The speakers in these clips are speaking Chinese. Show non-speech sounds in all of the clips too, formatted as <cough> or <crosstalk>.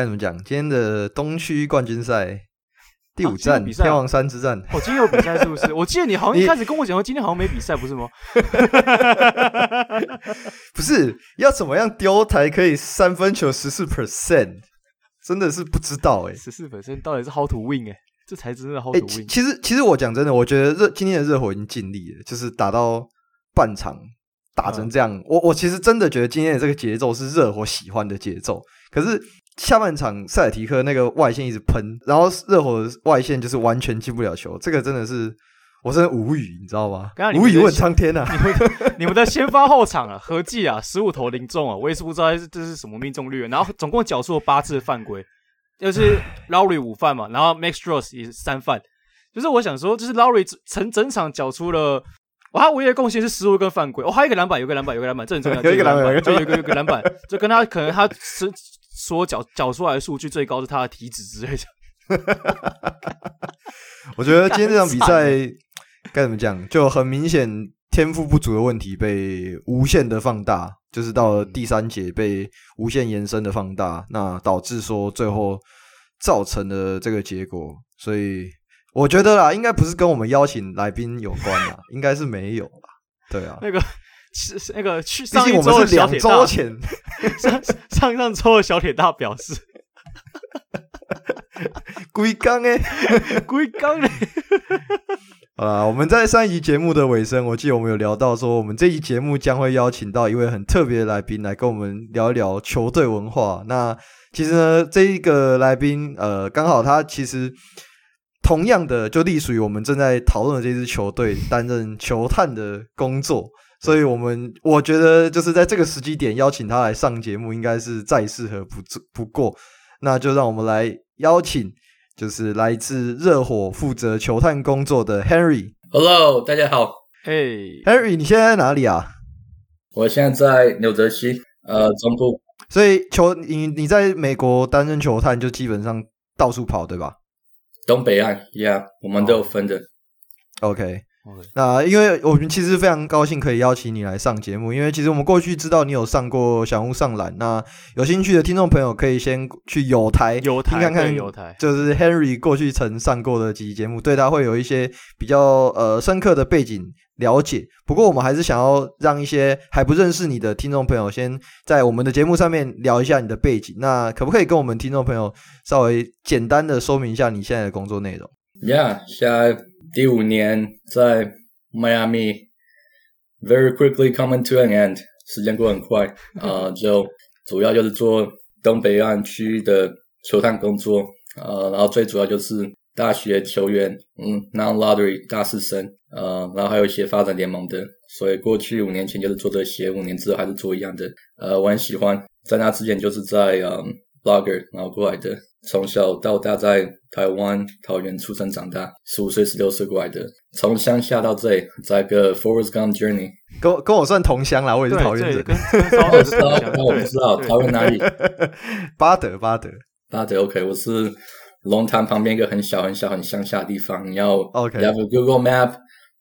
啊，该怎么讲？今天的东区冠军赛第五站，啊、天王山之战。哦，今天有比赛是不是？<laughs> 我记得你好像一开始跟我讲说今天好像没比赛，不是吗？<laughs> 不是，要怎么样丢才可以三分球十四 percent？真的是不知道哎、欸，十四 percent 到底是 how to win 哎、欸，这才真的 how to win。其实，其实我讲真的，我觉得热今天的热火已经尽力了，就是打到半场打成这样。嗯、我我其实真的觉得今天的这个节奏是热火喜欢的节奏，可是。下半场塞尔提克那个外线一直喷，然后热火的外线就是完全进不了球，这个真的是我真的无语，你知道吗？刚刚无语问苍天呐！你们的你们的先发后场啊，合计啊十五投零中啊，我也是不知道这是什么命中率。然后总共缴出了八次犯规，就是 Lowry 五犯嘛，然后 Max Strus 也是三犯。就是我想说，就是 Lowry 整整场缴出了，哇，他唯一的贡献是失误跟犯规。哦，还有一个篮板，有个篮板，有个篮板，这很重要。有一个篮板，就有一个有个篮板，就跟他可能他是。说缴缴出来的数据最高是他的体脂之类的。<laughs> 我觉得今天这场比 <laughs> 赛该怎么讲，就很明显天赋不足的问题被无限的放大，就是到了第三节被无限延伸的放大，那导致说最后造成的这个结果。所以我觉得啦，应该不是跟我们邀请来宾有关啦，应该是没有啦。对啊，<laughs> 那个。是那个去上一周的小铁大前 <laughs> 上上上周的小铁大表示，<laughs> 龟缸哎，龟缸哎，啊！我们在上一集节目的尾声，我记得我们有聊到说，我们这一节目将会邀请到一位很特别的来宾来跟我们聊一聊球队文化。那其实呢，这一个来宾呃，刚好他其实同样的就隶属于我们正在讨论的这支球队，担任球探的工作。所以，我们我觉得就是在这个时机点邀请他来上节目，应该是再适合不不过。那就让我们来邀请，就是来自热火负责球探工作的 Henry。Hello，大家好。嘿，Henry，你现在在哪里啊？我现在在纽泽西，呃，中部。所以球你你在美国担任球探，就基本上到处跑，对吧？东北岸，Yeah，我们都有分的。Oh. OK。那因为我们其实非常高兴可以邀请你来上节目，因为其实我们过去知道你有上过小屋上篮，那有兴趣的听众朋友可以先去有台有台看看，有台就是 Henry 过去曾上过的几期节目，对他会有一些比较呃深刻的背景了解。不过我们还是想要让一些还不认识你的听众朋友先在我们的节目上面聊一下你的背景，那可不可以跟我们听众朋友稍微简单的说明一下你现在的工作内容？Yeah，现在。第五年在 Miami，very quickly coming to an end，时间过很快 <laughs> 啊、呃，就主要就是做东北岸区域的球探工作啊、呃，然后最主要就是大学球员，嗯，non-lottery 大四生，呃，然后还有一些发展联盟的，所以过去五年前就是做这些，五年之后还是做一样的，呃，我很喜欢，在那之前就是在嗯 blogger 然后过来的。从小到大在台湾桃园出生长大，十五岁十六岁过来的，从乡下到这里，在个 Forrest Gump journey，跟跟我算同乡啦，我也是桃园人。我知道，我不知道桃园哪里？<laughs> 巴德，巴德，巴德。OK，我是龙潭旁边一个很小很小很乡下的地方。你要 OK，你要 Google Map，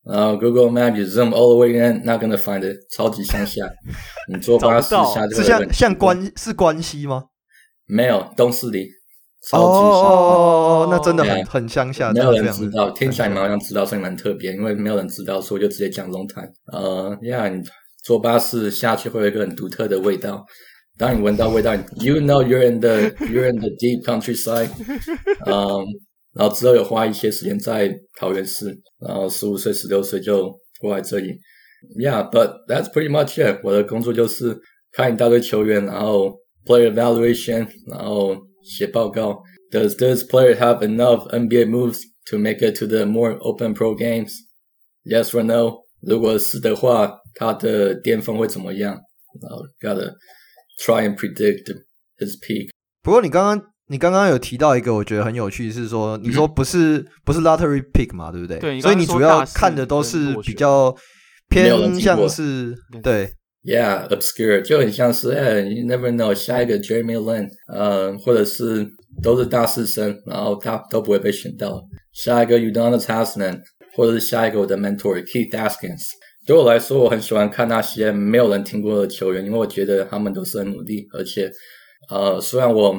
然后 Google Map you zoom all the way in，not gonna find it，超级乡下。<laughs> 你坐巴士下就是像像关是关西吗？没有，东势里。超级哦，那真的很 Yeah, 很乡下，没有人知道。听起来你们好像知道，所以蛮特别。因为没有人知道，所以我就直接讲龙潭。呃，呀，你坐巴士下去会有一个很独特的味道。当你闻到味道，<laughs> you know you're in the you're in the deep countryside。嗯，然后之后有花一些时间在桃园市，然后十五岁、十六岁就过来这里。Yeah，but that's pretty much it。我的工作就是看一大堆球员，然后 player evaluation，然后。写报告。Does this player have enough NBA moves to make it to the more open pro games? Yes or no? 如果是的话，他的巅峰会怎么样？然后 gotta try and predict his peak。不过你刚刚你刚刚有提到一个，我觉得很有趣，是说你说不是不是 lottery pick 嘛，对不对？对。所以你主要看的都是比较偏向是对。 Yeah, obscure 就很像是哎，you never know 下一个 Jeremy Lin，呃，或者是都是大四生，然后他都不会被选到。下一个 Udonis Haslem，或者是下一个我的 mentor Keith Askins。对我来说，我很喜欢看那些没有人听过的球员，因为我觉得他们都是很努力，而且呃，虽然我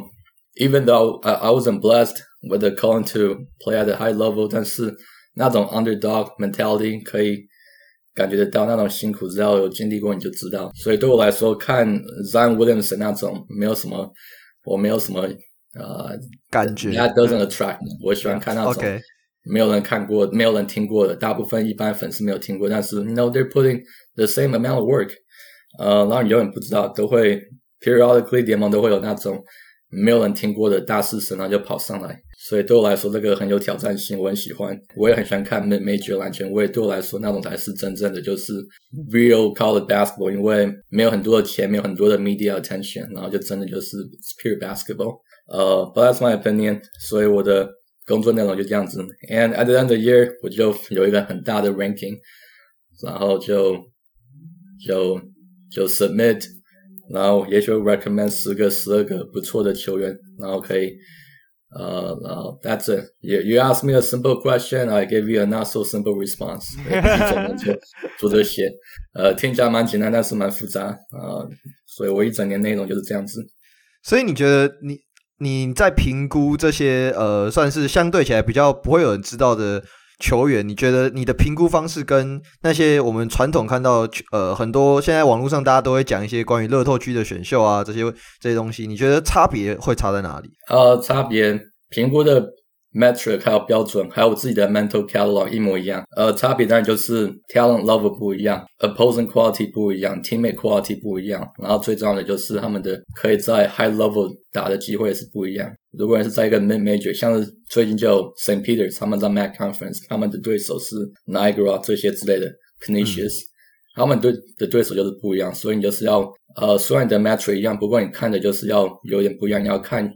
even though I, I wasn't blessed with the calling to play at a high level，但是那种 underdog mentality 可以 感觉得到那种辛苦，只要有经历过你就知道。所以对我来说，看 Zion Williamson 那种没有什么，我没有什么呃感觉。That doesn't attract。我喜欢看那种没有人看过、没有人听过的，大部分一般粉丝没有听过，但是 you know they're putting the same amount of work。呃，然后你永远不知道，都会 periodically 联盟都会有那种。没有人听过的大四生，然后就跑上来，所以对我来说，这个很有挑战性，我很喜欢。我也很喜欢看 Major 篮球，我也对我来说，那种才是真正的就是 real college basketball，因为没有很多的钱，没有很多的 media attention，然后就真的就是 pure basketball。呃 but that's my opinion。所以我的工作内容就这样子。And at the end of the year，我就有一个很大的 ranking，然后就就就 submit。然后也许 recommend 十个、十二个不错的球员，然后可以，呃，然后 that's it。You you ask me a simple question, I give you a not so simple response。<laughs> 一整年就做这些，呃，听起来蛮简单，但是蛮复杂啊，呃，所以我一整年内容就是这样子。所以你觉得你你在评估这些呃，算是相对起来比较不会有人知道的？球员，你觉得你的评估方式跟那些我们传统看到呃很多现在网络上大家都会讲一些关于乐透区的选秀啊这些这些东西，你觉得差别会差在哪里？呃，差别评估的。Metric 还有标准，还有我自己的 mental catalog 一模一样。呃，差别当然就是 talent level 不一样，opposing quality 不一样，teammate quality 不一样。然后最重要的就是他们的可以在 high level 打的机会也是不一样。如果是在一个 mid major，像是最近就有 St. Peter，他们在 MAC conference，他们的对手是 Niagara 这些之类的 Canisius。嗯他们对的对手就是不一样，所以你就是要呃，虽然你的 metric 一样，不过你看的就是要有点不一样。你要看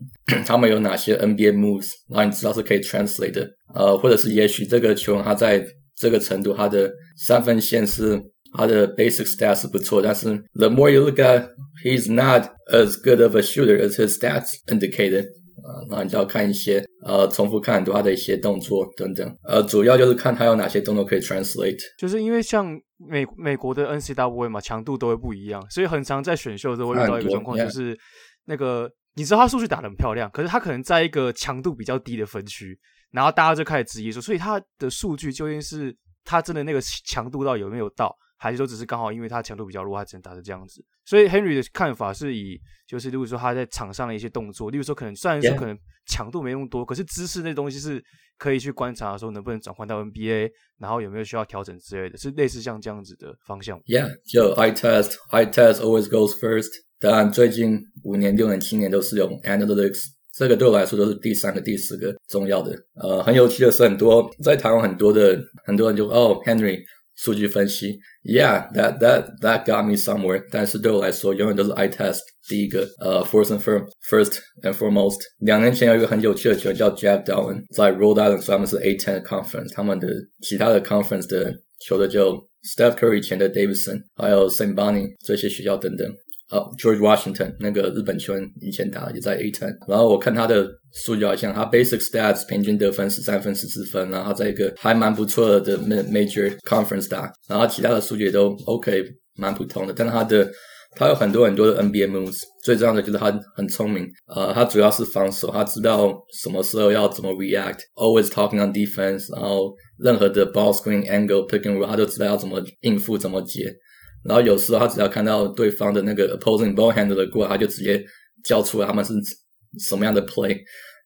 他们有哪些 NBA moves，然后你知道是可以 translate 的。呃，或者是也许这个球员他在这个程度，他的三分线是他的 basic stats 是不错，但是 the more you look at，he's not as good of a shooter as his stats indicated。啊，那你就要看一些，呃，重复看很多他的一些动作等等，呃，主要就是看他有哪些动作可以 translate。就是因为像美美国的 N C W A 嘛，强度都会不一样，所以很常在选秀的时候会遇到一个状况，就是那个你知道他数据打得很漂亮，可是他可能在一个强度比较低的分区，然后大家就开始质疑说，所以他的数据究竟是他真的那个强度到有没有到？还是说只是刚好因为他强度比较弱，他只能打成这样子。所以 Henry 的看法是以，就是如果说他在场上的一些动作，例如说可能虽然说可能强度没那么多，可是姿势那东西是可以去观察的时候能不能转换到 NBA，然后有没有需要调整之类的，是类似像这样子的方向。Yeah，就 High Test, High Test always goes first。当然，最近五年、六年、七年都是用 analytics，这个对我来说都是第三个、第四个重要的。呃，很有趣的是，很多在台湾很多的很多人就哦，Henry。数据分析，Yeah，that that that got me somewhere。但是对我来说，永远都是 eye test 第一个。呃、uh,，first and first and foremost。两年前有一个很有趣的球员叫 Jack Dowling，在 Rhode Island，所以他们是 A10 conference。他们的其他的 conference 的球的就 Steph Curry 以前的 Davidson，还有 Saint Bonnie 这些学校等等。 呃、，George Washington 那个日本球员以前打也在 A10。然后我看他的。数据好像他 basic stats 平均得分十三分十四分，然后在一个还蛮不错的 major conference 打，然后其他的数据也都 OK，蛮普通的。但是他的他有很多很多的 NBA moves，最重要的就是他很聪明，呃，他主要是防守，他知道什么时候要怎么 react，always talking on defense，然后任何的 ball screen angle picking，roll，他都知道要怎么应付怎么解。然后有时候他只要看到对方的那个 opposing ball handler 过来，他就直接叫出来他们是。什么样的 play，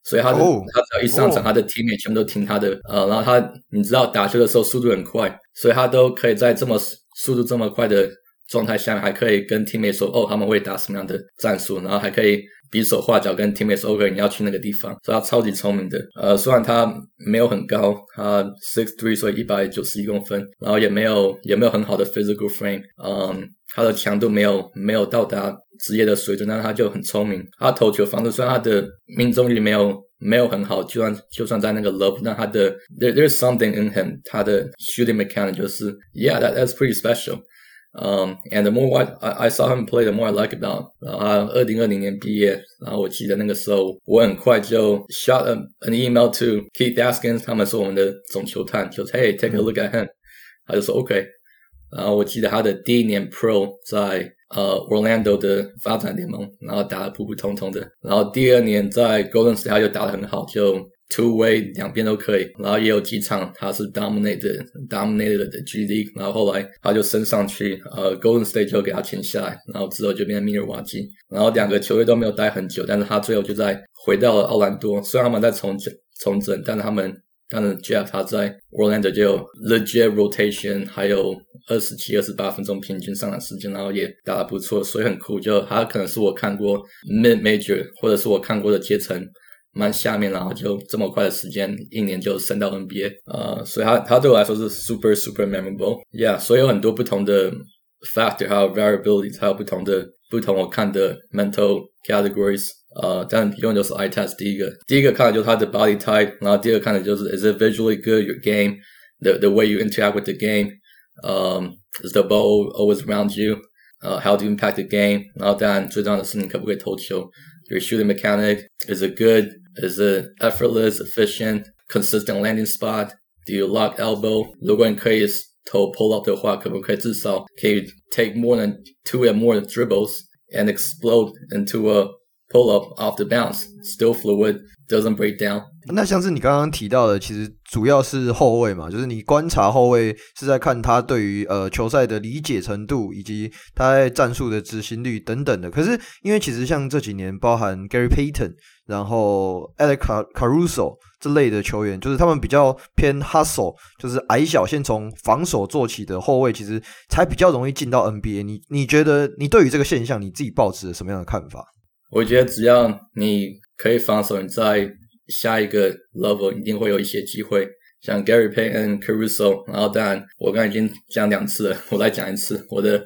所以他的、oh, 他只要一上场，oh. 他的 teammate 全部都听他的，呃，然后他你知道打球的时候速度很快，所以他都可以在这么速度这么快的状态下，还可以跟 teammate 说，哦，他们会打什么样的战术，然后还可以比手画脚跟 teammate 说，OK，你要去那个地方，所以他超级聪明的，呃，虽然他没有很高，他 six three，所以一百九十一公分，然后也没有也没有很好的 physical frame，嗯。他的强度没有没有到达职业的水准，但他就很聪明。他投球方式虽然他的命中率没有没有很好，就算就算在那个 low，但他的 there there's something in him，他的 shooting mechanic 就是 yeah that that's pretty special。嗯，and the more I I saw him play，the more I like about。然后他二零二零年毕业，然后我记得那个时候我很快就 shot an email to Keith Askins，他们是我们的总球探，就 hey take a look at him，他就说 OK。然后我记得他的第一年 Pro 在 呃 Orlando 的发展联盟，然后打得普普通通的。然后第二年在 Golden State 他就打得很好，就 two way 两边都可以。然后也有几场他是 dominated dominated 的 G League，然后后来他就升上去，呃 Golden State 就给他签下来，然后之后就变成密尔瓦基。然后两个球队都没有待很久，但是他最后就在回到了奥兰多。虽然他们在重整重整，但是他们。但是，Jeff 他在 Orlando 就有 legit rotation，还有二十七、二十八分钟平均上场时间，然后也打得不错，所以很酷。就他可能是我看过 mid major，或者是我看过的阶层蛮下面，然后就这么快的时间，一年就升到 NBA，呃，所以他他对我来说是 super super memorable，yeah。所以有很多不同的 factor，还有 variability，还有不同的不同我看的 mental categories。呃，但永远都是 eye test 第一个，第一个看的就是他的 body type，然后第二个看的就是 is it visually good your game the the way you interact with the game，嗯、um,，is the ball always around you，呃、uh,，how do you impact the game，然后当然最重要的是你可不可以投球，your shooting mechanic is it good，is it effortless efficient consistent landing spot，do you lock elbow，如果你可以投 pull up 的话，可不可以至少可以 take more than two and more dribbles and explode into a Pull up off the bounce, still fluid, doesn't break down. 那像是你刚刚提到的，其实主要是后卫嘛，就是你观察后卫是在看他对于呃球赛的理解程度，以及他在战术的执行率等等的。可是因为其实像这几年，包含 Gary Payton， 然后 Alex Caruso 这类的球员，就是他们比较偏 hustle，就是矮小先从防守做起的后卫，其实才比较容易进到 NBA。你你觉得你对于这个现象，你自己抱持什么样的看法？我觉得只要你可以防守，你在下一个 level 一定会有一些机会。像 Gary Payton、Caruso，然后当然我刚才已经讲两次了，我再讲一次，我的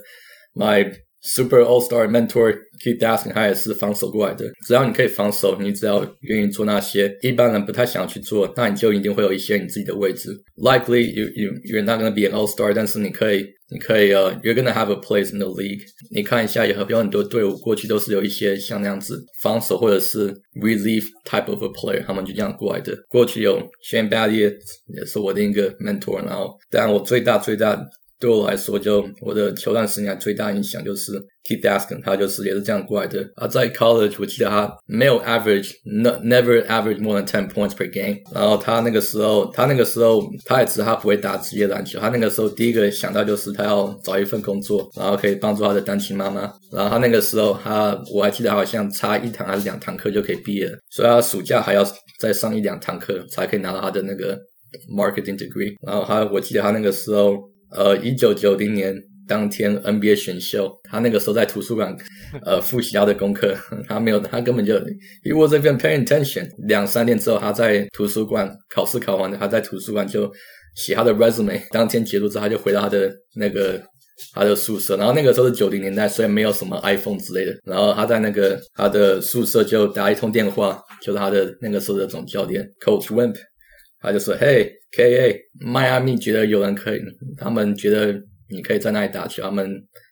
My Super All Star Mentor Keith Ask，他也是防守过来的。只要你可以防守，你只要愿意做那些一般人不太想要去做，那你就一定会有一些你自己的位置。Likely you you you're not gonna be an All Star，但是你可以。你可以呃、，you're gonna have a place in the league。你看一下，有有很多队伍过去都是有一些像那样子防守或者是 relief type of a player，他们就这样过来的。过去有 Shane Battier 也是我的一个 mentor，然后当然我最大最大。对我来说，就我的球探生涯最大影响就是 Keith Daskin，他就是也是这样过来的。啊，在 college 我记得他没有 average，never average more than ten points per game。然后他那个时候，他那个时候他也知道他不会打职业篮球，他那个时候第一个想到就是他要找一份工作，然后可以帮助他的单亲妈妈。然后他那个时候他我还记得好像差一堂还是两堂课就可以毕业了，所以他暑假还要再上一两堂课才可以拿到他的那个 marketing degree。然后他我记得他那个时候。呃，一九九零年当天 NBA 选秀，他那个时候在图书馆，呃，<laughs> 复习他的功课，他没有，他根本就，he wasn't even paying attention。两三天之后，他在图书馆考试考完了，他在图书馆就写他的 resume。当天结束之后，他就回到他的那个他的宿舍。然后那个时候是九零年代，所以没有什么 iPhone 之类的。然后他在那个他的宿舍就打一通电话，就是他的那个时候的总教练 Coach Wimp。他就说：“Hey, K.A. 迈阿密觉得有人可以，他们觉得你可以在那里打球，他们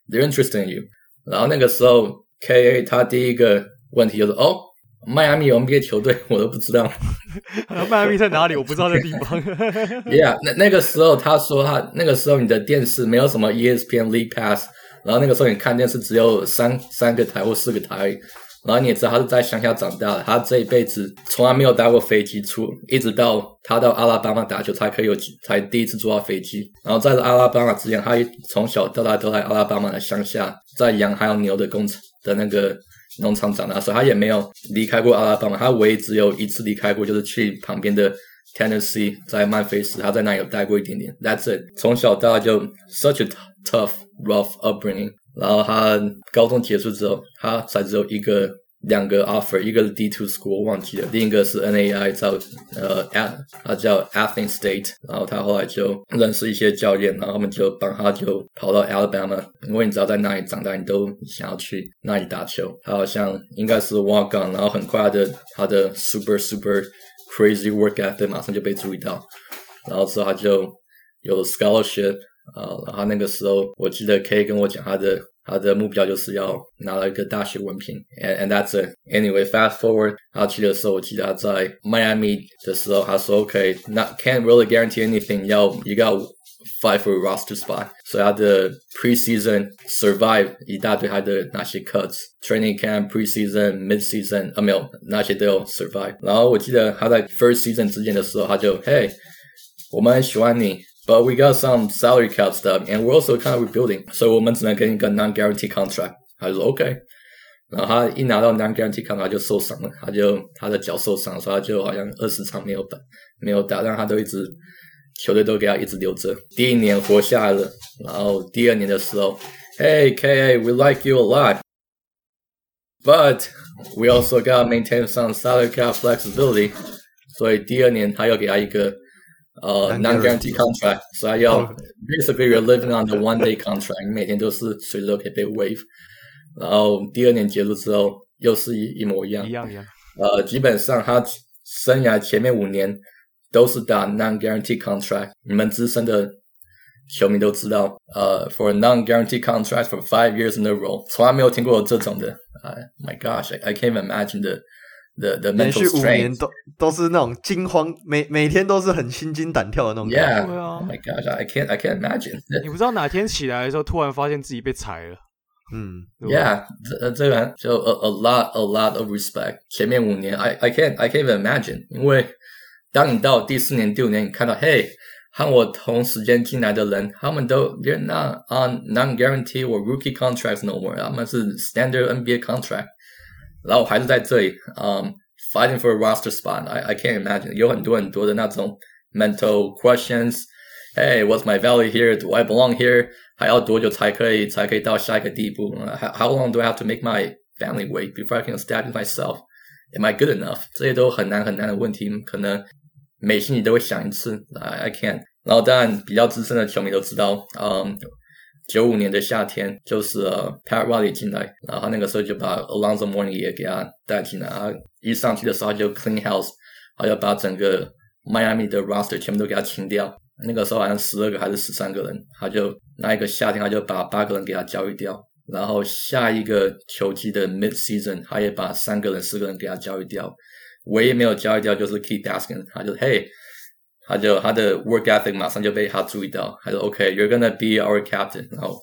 they're interested in you。然后那个时候，K.A. 他第一个问题就是：哦，迈阿密有 NBA 球队，我都不知道。<laughs> 迈阿密在哪里？我不知道那地方。<laughs> Yeah，那那个时候他说他那个时候你的电视没有什么 ESPN League Pass，然后那个时候你看电视只有三三个台或四个台。”然后你也知道他是在乡下长大的，他这一辈子从来没有搭过飞机出，一直到他到阿拉巴马打球才可以有，才第一次坐到飞机。然后在阿拉巴马之前，他从小到大都在阿拉巴马的乡下，在羊还有牛的工厂的那个农场长大，所以他也没有离开过阿拉巴马。他唯一只有一次离开过，就是去旁边的 Tennessee，在曼菲斯，他在那里有待过一点点。That's it。从小到大就 such a tough, rough upbringing。然后他高中结束之后，他才只有一个、两个 offer，一个是 D2 school 忘记了，另一个是 NAI 叫呃 at 他叫 Athens State。然后他后来就认识一些教练，然后他们就帮他就跑到 Alabama，因为你知道在那里长大，你都想要去那里打球。他好像应该是 walk on，然后很快的他的 super super crazy work ethic 马上就被注意到，然后之后他就有了 scholarship。啊，然后那个时候，我记得 K 跟我讲他的他的目标就是要拿了一个大学文凭，and and that's it. Anyway, fast forward，他去的时候，我记得他在迈阿密的时候，他说 OK，not can't really guarantee anything，要 you got fight for a roster spot，所以他的 preseason survive 一大堆他的那些 cuts，training camp preseason mid season 啊没有那些都有 survive。然后我记得他在 first season 之前的时候，他就 Hey，我们很喜欢你 ，but we got some salary cap stuff，and we're also kind of rebuilding，所以我们只能给你一个 non-guarantee contract。他就说 OK。然后他一拿到 non-guarantee contract 就受伤了，他就他的脚受伤，所以他就好像二十场没有打，没有打，但他都一直。球队都给他一直留着。第一年活下来了，然后第二年的时候，Hey KA, we like you a lot, but we also got to maintain some salary cap flexibility。所以第二年他又给他一个 呃 non-guarantee contract，所以他要 basically you're living on the one day contract，你每天都是随时都可以被 waive。然后第二年结束之后，又是一一模一样，一样一样。呃，基本上他生涯前面五年。都是打 non-guarantee contract，你们资深的球迷都知道，呃、uh,，for a non-guarantee contract for five years in a row，从来没有听过这种的。啊、uh,，My gosh，I I can't even imagine the the the mental strain。连续五年都都是那种惊慌，每每天都是很心惊胆跳的那种感觉。Yeah，Oh my gosh，I can't I can't imagine。你不知道哪天起来的时候，突然发现自己被裁了。嗯，Yeah，这这个就 a a lot a lot of respect。前面五年，I I can't I can't even imagine，因为。当你到第四年、第五年，你看到，嘿，和我同时间进来的人，他们都 they're not on non-guarantee or rookie contracts no more，他们是 standard NBA contract，然后还是在这里，嗯、um,，fighting for a roster spot，I I can't imagine，有很多很多的那种 mental questions，Hey，what's my value here？Do I belong here？还要多久才可以才可以到下一个地步？How how long do I have to make my family wait before I can establish myself？Am I good enough？这些都很难很难的问题，可能。每星期都会想一次，I I can't。然后当然比较资深的球迷都知道，嗯， 九五年的夏天就是呃 Pat Riley 进来，然后那个时候就把 Alonzo Morning 也给他带进来，他一上去的时候就 clean house，他要把整个 Miami 的 roster 全部都给他清掉。那个时候好像十二个还是十三个人，他就那一个夏天他就把八个人给他交易掉，然后下一个球季的 mid season 他也把三个人四个人给他交易掉。唯一没有交易掉就是 Keith Daskin，他就嘿，他就他的 work ethic 马上就被他注意到，他说 OK，you're gonna be our captain，然后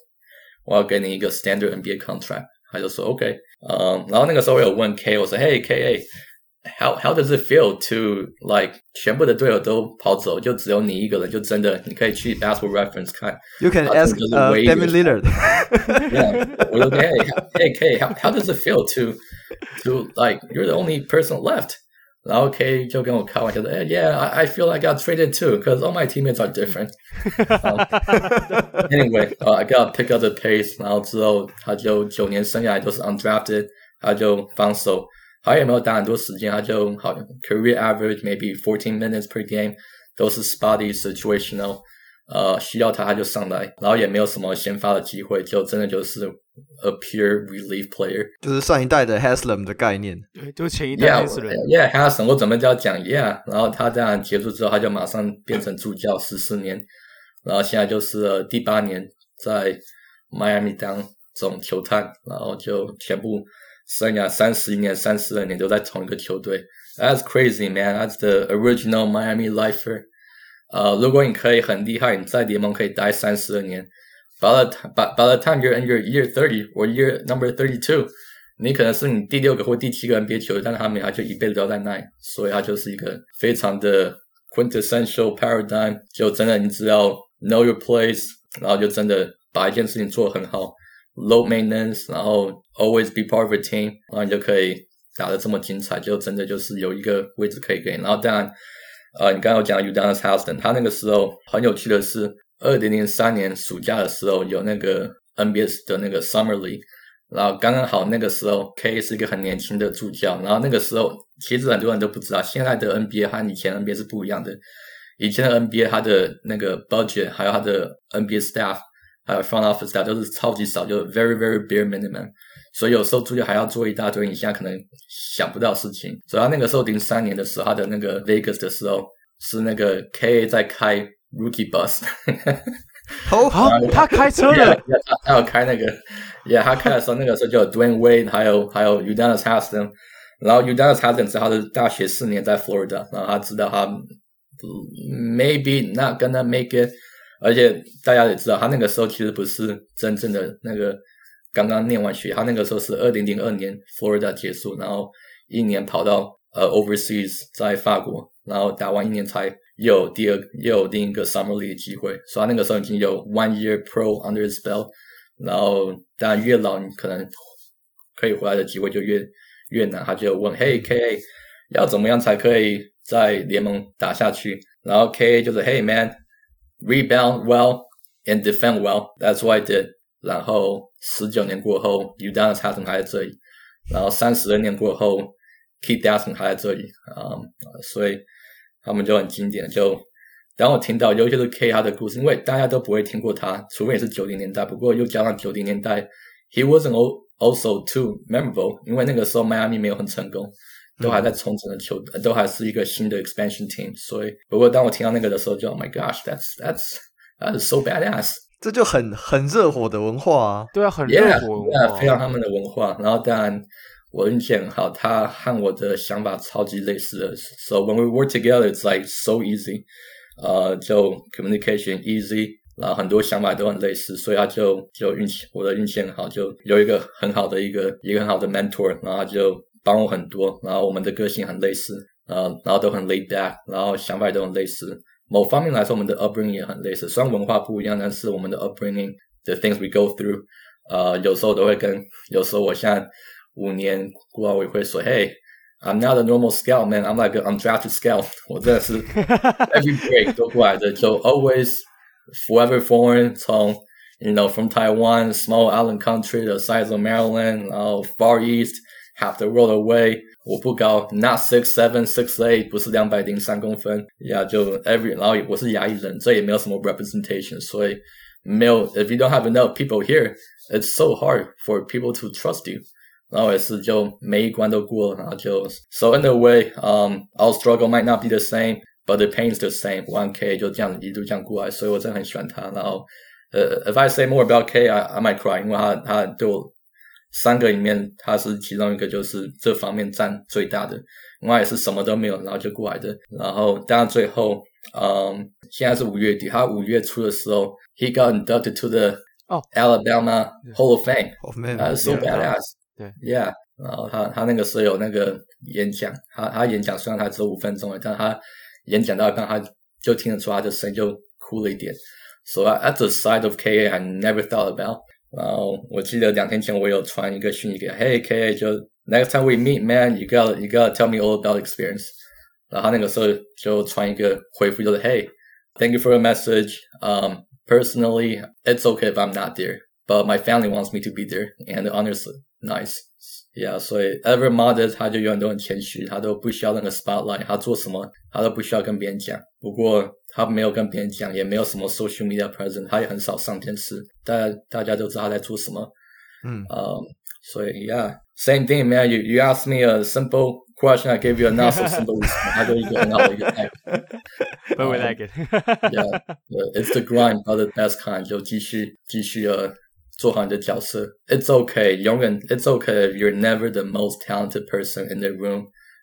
我要给你一个 standard NBA contract，他就说 OK，嗯，然后那个时候我有问 K，我说 Hey K，how how does it feel to like 全部的队友都跑走，就只有你一个人，就真的你可以去 Basketball Reference 看，You can ask Damian Lillard，yeah，我说 Hey，Hey K，how how does it feel to to like you're the only person left？ 然后 K 就跟我开玩笑说：“哎，Yeah，I I feel like I got traded too, because all my teammates are different。 <laughs> Anyway，呃、uh,，I got pick up the pace。然后之后他就九年生涯都是 undrafted，他就放手，他也没有打很多时间，他就好像 career average maybe fourteen minutes per game，都是 spotty situational。 呃，需要他他就上来，然后也没有什么先发的机会，就真的就是 a pure relief player，就是上一代的 Haslam 的概念，对，就是前一代 Haslam。Yeah，Haslam，我准备就要讲，Yeah，然后他这样结束之后，他就马上变成助教十四年，然后现在就是、呃、第八年在 Miami 当总球探，然后就全部生涯三十一年、三十二年都在同一个球队。That's crazy, man. That's the original Miami lifer. 呃，如果你可以很厉害，你在联盟可以待三四年，by the by by the time you're in your year thirty or year number thirty two，你可能是你第六个或第七个 NBA 球员，但是他们还就一辈子都在那里，所以他就是一个非常的 quintessential paradigm，就真的你只要 know your place，然后就真的把一件事情做得很好，low maintenance，然后 always be part of a team，然后你就可以打得这么精彩，就真的就是有一个位置可以给，然后当然。呃，你刚刚有讲 Udonis Haslem，他那个时候很有趣的是，二零零三年暑假的时候有那个 NBA 的那个 Summer League，然后刚刚好那个时候 K 是一个很年轻的助教，然后那个时候其实很多人都不知道，现在的 NBA 和以前 NBA 是不一样的，以前的 NBA 它的那个 budget 还有它的 NBA staff 还有 front office staff 都是超级少，就 very very bare minimum。所以有时候助教还要做一大堆你现在可能想不到事情。主要那个时候零三年的时候，他的那个 Vegas 的时候是那个 KA 在开 Rookie Bus。<laughs> 好好，他开车了。Yeah, <laughs> yeah, 他他有开那个，Yeah，他开的时候那个时候就有 Dwyane Wade，还有还有 Udonis Haslem。然后 Udonis Haslem 是他的大学四年在 Florida，然后他知道他 maybe not gonna make it。而且大家也知道，他那个时候其实不是真正的那个刚刚念完学，他那个时候是二零零二年 Florida 结束，然后一年跑到呃 overseas 在法国，然后打完一年才又有第二又有另一个 summer league 的机会，所以他那个时候已经有 one year pro under his belt，然后当然越老你可能可以回来的机会就越越难，他就问，Hey KA，要怎么样才可以在联盟打下去？然后 KA 就是 Hey man。Rebound well and defend well. That's what I did. 然后十九年过后，Udonis Haslem 还在这里。然后三十二年过后，Keith Jackson 还在这里。啊、um,，所以他们就很经典。就当我听到，尤其是 K 他的故事，因为大家都不会听过他，除非是九零年代。不过又加上九零年代，He wasn't also too memorable，因为那个时候迈阿密没有很成功。都还在重整的球队，都还是一个新的 expansion team。所以，不过当我听到那个的时候，就 Oh my gosh，that's that's that's so badass。这就很很热火的文化啊。对啊，很热火文化，yeah, yeah, 非常他们的文化。然后，当然我运气很好，他和我的想法超级类似的。So when we work together, it's like so easy。呃，就 communication easy，然后很多想法都很类似，所以他就就运气，我的运气很好，就有一个很好的一个一个很好的 mentor，然后他就。帮我很多，然后我们的个性很类似，呃，然后都很 laid back，然后想法也都很类似。某方面来说，我们的 upbringing 也很类似，虽然文化不一样，但是我们的 upbringing，the things we go through，呃，有时候都会跟，有时候我现在五年过后，我也会说，Hey，I'm not a normal scout man，I'm like an undrafted scout，<laughs> 我真的是 <laughs> every break 都过来的，就 always forever foreign，从 you know from Taiwan small island country the size of Maryland，然后 far east。 Have to roll away，我不高，not six seven six eight，不是两百零三公分，呀、yeah，就 every，然后我是亚裔人，这也没有什么 representation，所以没有，if you don't have enough people here，it's so hard for people to trust you，然后也是就每一关都过，然后就，so in a way，um，our struggle might not be the same，but the pain is the same。One K 就这样一路这样过来，所以我真的很喜欢他。然后，呃、uh，if I say more about K，I I might cry，因为他他对我。 三个里面，他是其中一个，就是这方面占最大的。另外也是什么都没有，然后就过来的。然后当然最后，嗯，现在是五月底，他五月初的时候，he got inducted to the Alabama Hall of Fame。他是 so badass。对，yeah。然后他他那个时候有那个演讲，他他演讲虽然他只有五分钟，但他演讲到一半，他就听得出他的声音就哭了一点。So at the side of KA, I never thought about. 然后我记得两天前我有传一个讯息给他，Hey K，就 Next time we meet, man, you got you got to tell me all about experience。然后他那个时候就传一个回复，就是 Hey, thank you for your message. Um, personally, it's okay if I'm not there, but my family wants me to be there, and the honors nice. Yeah，所以 Ever Modest 他就永远都很谦虚，他都不需要那个 spotlight，他做什么他都不需要跟别人讲。不过 他没有跟别人讲，也没有什么 social media presence，他也很少上电视，大家大家都知道他在做什么。嗯，呃，所以 Yeah，same thing man，you you ask me a simple question，I give you a not so simple response，他就一个很好的一个 type，But <laughs> we like it。Yeah，it's <laughs> the grind，but the best kind，就继续继续呃。做好你的角色，It's okay，永远 It's okay if you're never the most talented person in the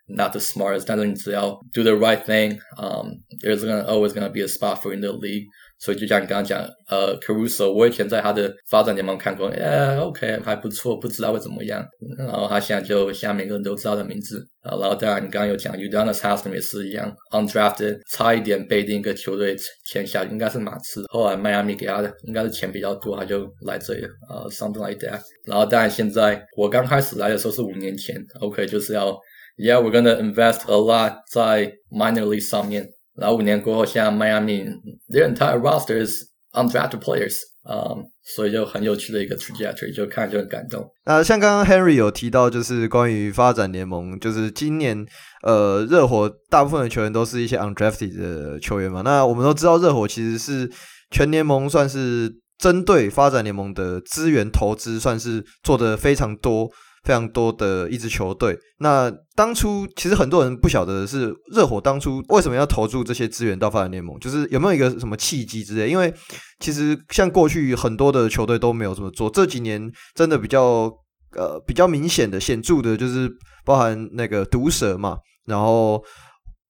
Not the smartest，但是你只要 do the right thing，um，there's gonna always gonna be a spot for you in the league。所以就像你刚刚讲，呃，Caruso，我以前在他的发展联盟看过，哎，OK，还不错，不知道会怎么样。然后他现在就现在每个人都知道的名字。啊，然后当然你刚刚有讲，Udonis Haslem 也是一样，undrafted，差一点被另一个球队签下，应该是马刺。后来迈阿密给他的应该是钱比较多，他就来这里了。啊，something like that。然后当然现在我刚开始来的时候是五年前，OK，就是要，Yeah，we're gonna invest a lot 在 minor league 上面。然后五年过后，现在迈阿密 their entire roster is undrafted players，嗯、所以就很有趣的一个 trajectory，就看就很感动。那像刚刚 Henry 有提到，就是关于发展联盟，就是今年呃热火大部分的球员都是一些 undrafted 的球员嘛。那我们都知道，热火其实是全联盟算是针对发展联盟的资源投资，算是做得非常多。非常多的一支球队，那当初其实很多人不晓得的是热火当初为什么要投注这些资源到发展联盟，就是有没有一个什么契机之类？因为其实像过去很多的球队都没有这么做，这几年真的比较呃比较明显的显著的就是包含那个毒蛇嘛，然后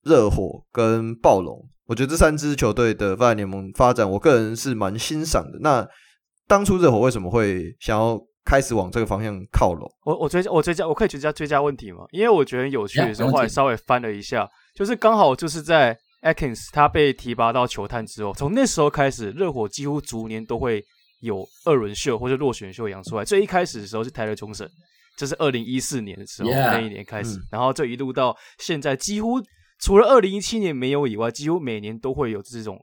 热火跟暴龙我觉得这三支球队的发展联盟发展，我个人是蛮欣赏的。那当初热火为什么会想要开始往这个方向靠拢？我我追加我追加我可以追加追加问题吗？因为我觉得有趣的是，后来稍微翻了一下，就是刚好就是在 Atkins 他被提拔到球探之后，从那时候开始，热火几乎逐年都会有二轮秀或者落选秀养出来。最一开始的时候是 Tyler Johnson，这是二零一四年的时候 Yeah. 那一年开始，嗯、然后这一路到现在，几乎除了二零一七年没有以外，几乎每年都会有这种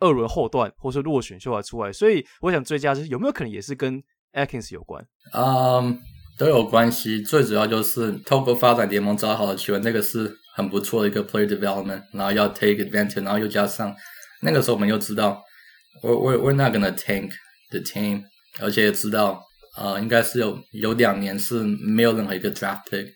二轮后段或是落选秀啊出来。所以我想追加是有没有可能也是跟 Atkins 有关？嗯都有关系。最主要就是透过发展联盟找好的球员，那个是很不错的一个 player development。然后要 take advantage，然后又加上那个时候我们又知道，we're we're we're not gonna tank the team，而且也知道。呃，应该是有有两年是没有任何一个 draft pick，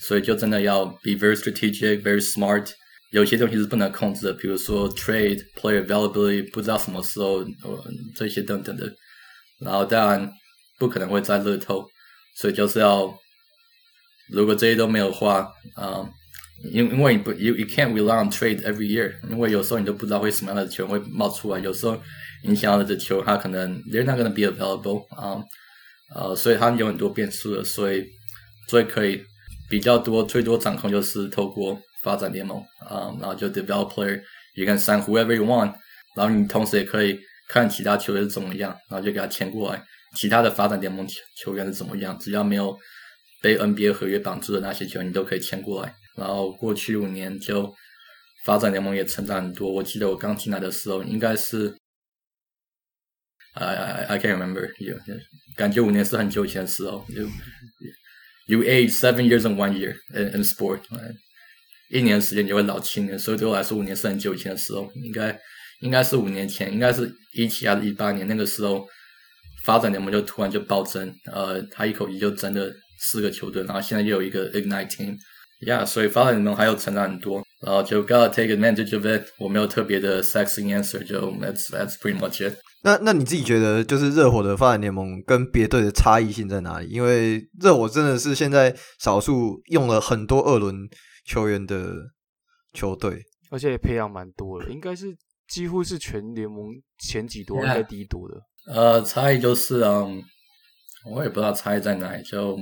所以就真的要 be very strategic, very smart。有些东西是不能控制的，比如说 trade, player availability，不知道什么时候，这些等等的。然后当然不可能会再乐透，所以就是要，如果这些都没有话，啊，因因为你不 you you can't rely on trade every year，因为有时候你都不知道会什么样的球会冒出来，有时候你想要的球它可能 they're not gonna be available，啊。呃，所以他有很多变数的，所以最可以比较多、最多掌控就是透过发展联盟啊、然后就 developer，you can sign whoever you want，然后你同时也可以看其他球员怎么样，然后就给他签过来。其他的发展联盟球员是怎么样，只要没有被 NBA 合约绑住的那些球员，你都可以签过来。然后过去五年就发展联盟也成长很多，我记得我刚进来的时候应该是。I I can't remember 感觉五年是很久以前的时候。You you age seven years in one year in in sport，一年时间就会老七年，所以对我来说五年是很久以前的时候。应该应该是五年前，应该是一七还是一八年那个时候，发展联盟就突然就暴增，呃，他一口气就增了四个球队，然后现在又有一个 Ignite Team。Yeah，所以发展联盟还有成长很多，然后就 gotta take advantage of it。我没有特别的 sexy answer，就 that's that's pretty much it。那那你自己觉得，就是热火的发展联盟跟别队的差异性在哪里？因为热火真的是现在少数用了很多二轮球员的球队，而且也培养蛮多的，应该是几乎是全联盟前几多，应该第一多的。呃，差异就是，嗯，我也不知道差异在哪里，就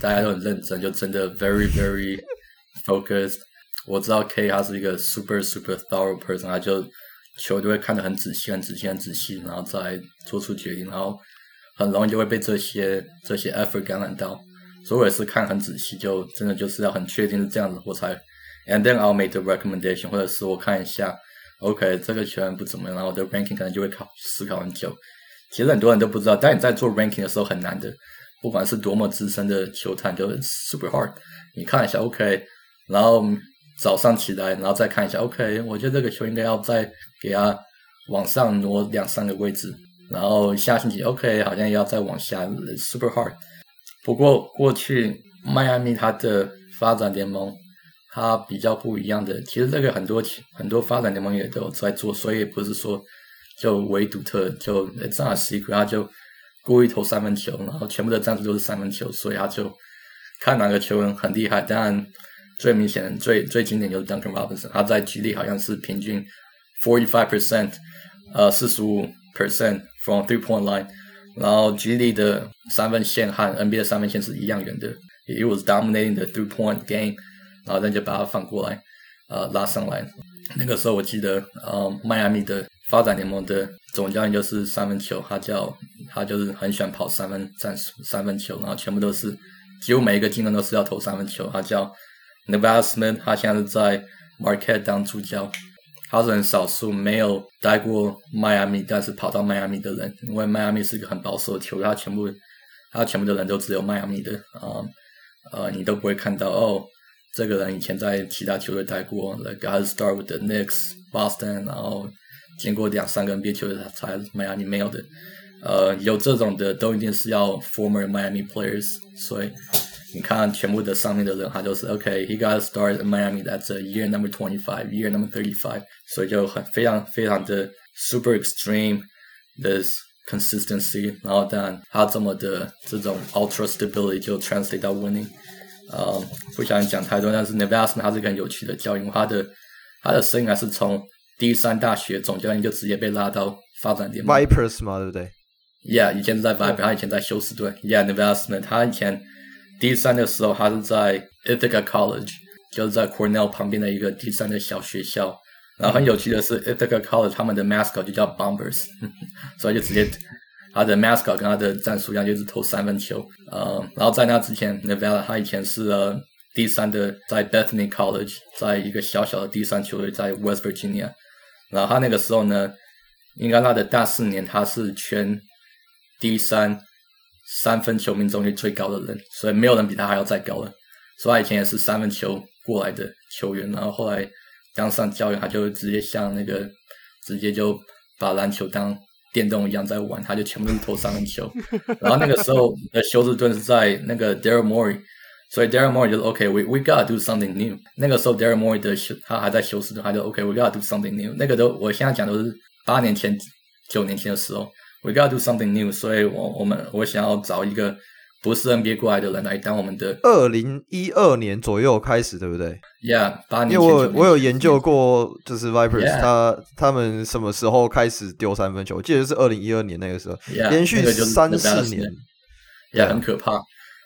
大家都很认真，就真的 very very focused。我知道 K 他是一个 super super thorough person，他就。球就会看得很仔细、很仔细、很仔细，然后再做出决定，然后很容易就会被这些这些 effort 感染到。所以我也是看很仔细，就真的就是要很确定是这样子，我才 and then I'll make the recommendation，或者是我看一下，OK 这个球员不怎么样，然后我的 ranking 可能就会考思考很久。其实很多人都不知道，但你在做 ranking 的时候很难的，不管是多么资深的球探，都 super hard。你看一下 OK，然后。早上起来，然后再看一下，OK，我觉得这个球应该要再给他往上挪两三个位置，然后下星期 OK，好像要再往下，super hard。不过过去迈阿密它的发展联盟，它比较不一样的，其实这个很多很多发展联盟也都在做，所以不是说就唯独特，就詹姆斯，他就故意投三分球，然后全部的战术都是三分球，所以他就看哪个球员很厉害。当然，最明显、最最经典就是 Duncan Robinson，他在局里好像是平均 forty five percent，呃，四十五 percent from three point line。然后局里的三分线和 NBA 的三分线是一样远的，it was dominating the three point game，然后人家把它反过来，呃，拉上来。那个时候我记得，呃，迈阿密的。发展联盟的总教练就是三分球，他叫他就是很喜欢跑三分战术，三分球，然后全部都是几乎每一个进攻都是要投三分球，他叫。Nevada Smith，他现在是在 Marquette 当助教，他是很少数没有待过迈阿密，但是跑到迈阿密的人，因为迈阿密是一个很保守的球，他全部他全部的人都只有迈阿密的啊，呃，你都不会看到哦，这个人以前在其他球队待过，like got start with the Knicks, Boston，然后经过两三个 NBA 球队才迈阿密没有的，呃，有这种的都一定是要 former Miami players，所以。你看全部的上面的人，他就是 OK，he、got started in Miami，that's year number twenty five，year number thirty five，所以就很非常非常的 super extreme this consistency，然后当然他这么的这种 ultra stability 就 translate 到 winning，呃、不想讲太多，但是 Nevada 他是个很有趣的教育，他的他的生涯是从第三大学总教练就直接被拉到发展联盟。Vipers 嘛，对不对？Yeah，以前是在 Vipers，他以前在休斯顿。Yeah，Nevada 他以前第三的时候，他是在 Ithaca College，就是在 Cornell 旁边的一个第三的小学校。然后很有趣的是，Ithaca College 他们的 mascot 就叫 Bombers，<laughs> 所以就直接他的 mascot 跟他的战术一样，就是投三分球。呃，然后在那之前，Nevada 他以前是呃第三的，在 Bethany College，在一个小小的第三球队，在 West Virginia。然后他那个时候呢，应该他的大四年，他是全第三三分球命中率最高的人，所以没有人比他还要再高了。所以他以前也是三分球过来的球员，然后后来。当上教练，他就直接像那个，直接就把篮球当电动一样在玩，他就全部是投三分球。然后那个时候的休斯顿是在那个 Daryl Morey，所以 Daryl Morey 就是 OK，we we gotta do something new。那个时候 Daryl Morey 的休他还在休斯顿，他就 OK，we gotta do something new。那个都我现在讲都是八年前、九年前的时候，we gotta do something new。所以我我们我想要找一个。不是 NBA 过来的人来当我们的。二零一二年左右开始，对不对？Yeah，八年。因为我我有研究过，就是 Vipers，他 Yeah. 他们什么时候开始丢三分球？我记得是二零一二年那个时候，yeah, 连续三四年，也很可怕。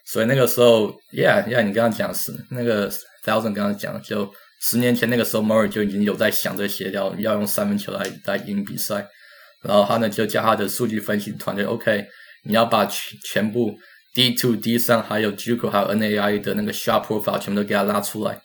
所以那个时候，Yeah，Yeah，你刚刚讲是那个 Thousand 刚刚讲，就十年前那个时候，Murray 就已经有在想这些，要要用三分球来来赢比赛。然后他呢就叫他的数据分析团队，OK，你要把全全部。D two、D 三还有 JUCO 还有 N A I 的那个 shot profile 全部都给他拉出来，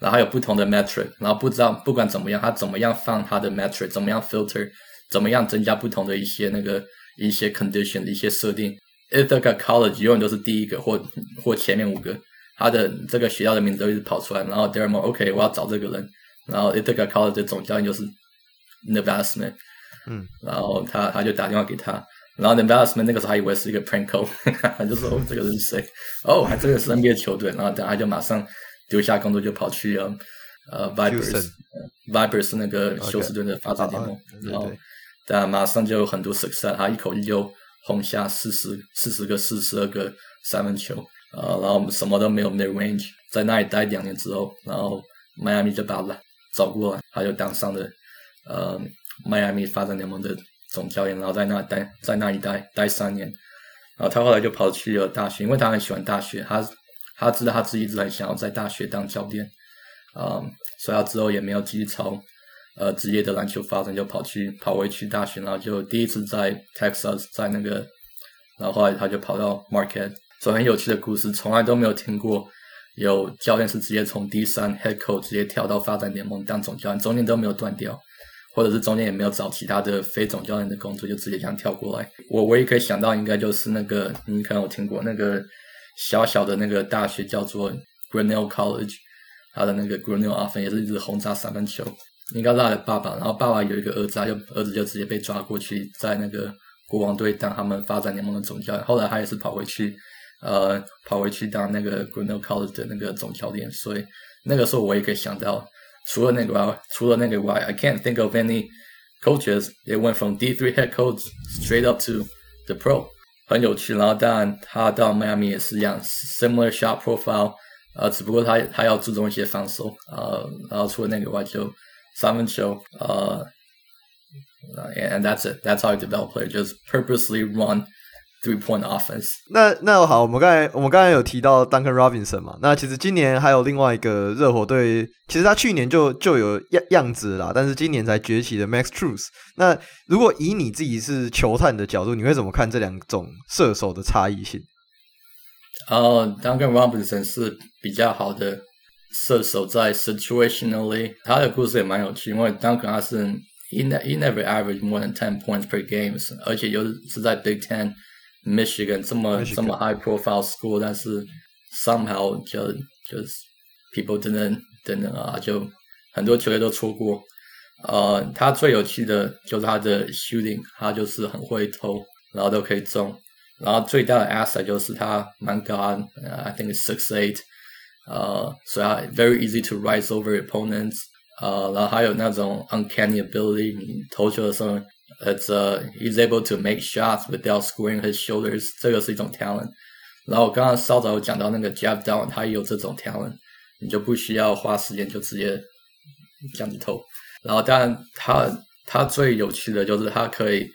然后有不同的 metric，然后不知道不管怎么样，他怎么样放他的 metric，怎么样 filter，怎么样增加不同的一些那个一些 condition 的一些设定。Ithaca College 永远都是第一个或或前面五个，他的这个学校的名字都一直跑出来，然后 Morey OK 我要找这个人，然后 Ithaca College 的总教练就是 Nevada Smith，嗯，然后他他就打电话给他。然后 Nevada Smith 那个时候还以为是一个 prank call，他 <laughs> 就说：“哦，这个人是谁？哦，还真的是 NBA 球队。”然后等他就马上丢下工作，就跑去了呃 Vipers，Vipers 是那个休斯顿的发展联盟。然后但马上就有很多 success，他一口气就轰下四十四十个、四十二个三分球。呃，然后什么都没有 mid range，在那里待两年之后，然后迈阿密就把他找过来，他就当上了呃迈阿密发展联盟的。总教练，然后在那待，在那里待待三年，然后他后来就跑去了大学，因为他很喜欢大学，他他知道他自己一直很想要在大学当教练，啊、嗯，所以他之后也没有继续朝呃职业的篮球发展，就跑去跑回去大学，然后就第一次在 Texas 在那个，然后后来他就跑到 Marquette，所以很有趣的故事，从来都没有听过有教练是直接从 D3 Head Coach 直接跳到发展联盟当总教练，中间都没有断掉。或者是中间也没有找其他的非总教练的工作，就直接这样跳过来。我唯一可以想到应该就是那个，你可能有听过那个小小的那个大学叫做 Grinnell College，他的那个 Grinnell Offense 也是一直轰炸三分球。应该是他的爸爸，然后爸爸有一个儿子，他就儿子就直接被抓过去，在那个国王队当他们发展联盟的总教练。后来他也是跑回去，呃，跑回去当那个 Greeno College 的那个总教练。所以那个时候我也可以想到。除了那个外，除了那个外，I can't think of any coaches that went from D3 head coach straight up to the pro，很有趣。然后当然他到迈阿密也是一样，similar shot profile，呃，只不过他他要注重一些防守，呃，然后除了那个外就三分球，呃，and that's it，that's how you develop player，just purposely run。Three point offense。那那好，我们刚才我们刚才有提到 Duncan Robinson 嘛？那其实今年还有另外一个热火队，其实他去年就就有样样子啦，但是今年才崛起的 Max Strus。那如果以你自己是球探的角度，你会怎么看这两种射手的差异性？呃、uh,，Duncan Robinson 是比较好的射手，在 situationally，他的故事也蛮有趣，因为 Duncan 他是 he he never averaged more than ten points per games，而且又是在 Big Ten。Michigan 这么.这么 high profile school，但是 somehow 就就是 people 等等等等啊，就很多球队都错过。呃，他最有趣的就是他的 shooting，他就是很会投，然后都可以中。然后最大的 asset 就是他蛮高，I think six eight，呃，所以他 very easy to rise over opponents。呃，然后还有那种 uncanny ability，你投球的时候。It's uh, he's able to make shots without squaring his shoulders，这个是一种 talent。然后我刚刚稍早有讲到那个 Jeff Down，他也有这种 talent，你就不需要花时间就直接这样子投。然后当然他他最有趣的就是他可以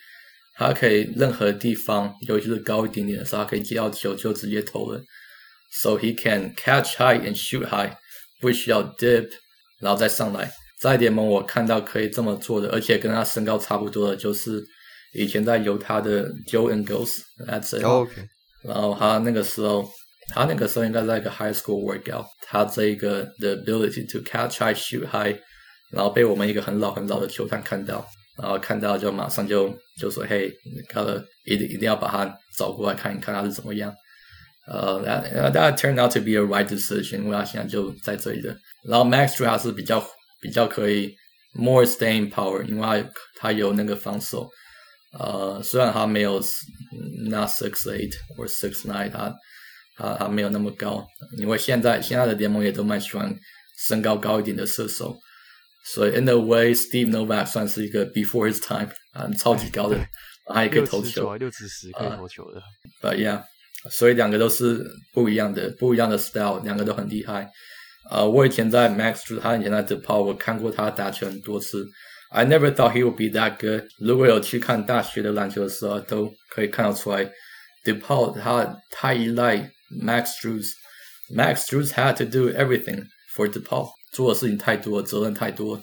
他可以任何地方，尤其是高一点点的时候，他可以接到球就直接投了。So he can catch high and shoot high，不需要 dip，然后再上来。在联盟我看到可以这么做的，而且跟他身高差不多的，就是以前在犹他的 Joe and Goes，that's it。OK。然后他那个时候，他那个时候应该在一个 high school workout，他这一个 the ability to catch high, shoot high，然后被我们一个很老很老的球探看到，然后看到就马上就就说，嘿，你看了，一定一定要把他找过来看一看他是怎么样。呃、uh,，that that turned out to be a right decision，因为他现在就在这里的。然后 Max Strus 他是比较比较可以 more staying power，因为他他有那个防守。呃，虽然他没有 not six eight or six nine，他他他没有那么高，因为现在现在的联盟也都蛮喜欢身高高一点的射手，所以 in a way，Steve Novak 算是一个 before his time，啊，超级高的，他也可以投球，六尺十可以投球的。But yeah。 所以两个都是不一样的，不一样的 style，两个都很厉害。呃，我以前在 Max，他以前在 d e p a u 我看过他打球很多次。I never thought he would be that good。如果有去看大学的篮球的时候，都可以看得出来 d e p a u 他太依赖 Max Strus。Max Strus had to do everything for d e p a u 做的事情太多，责任太多。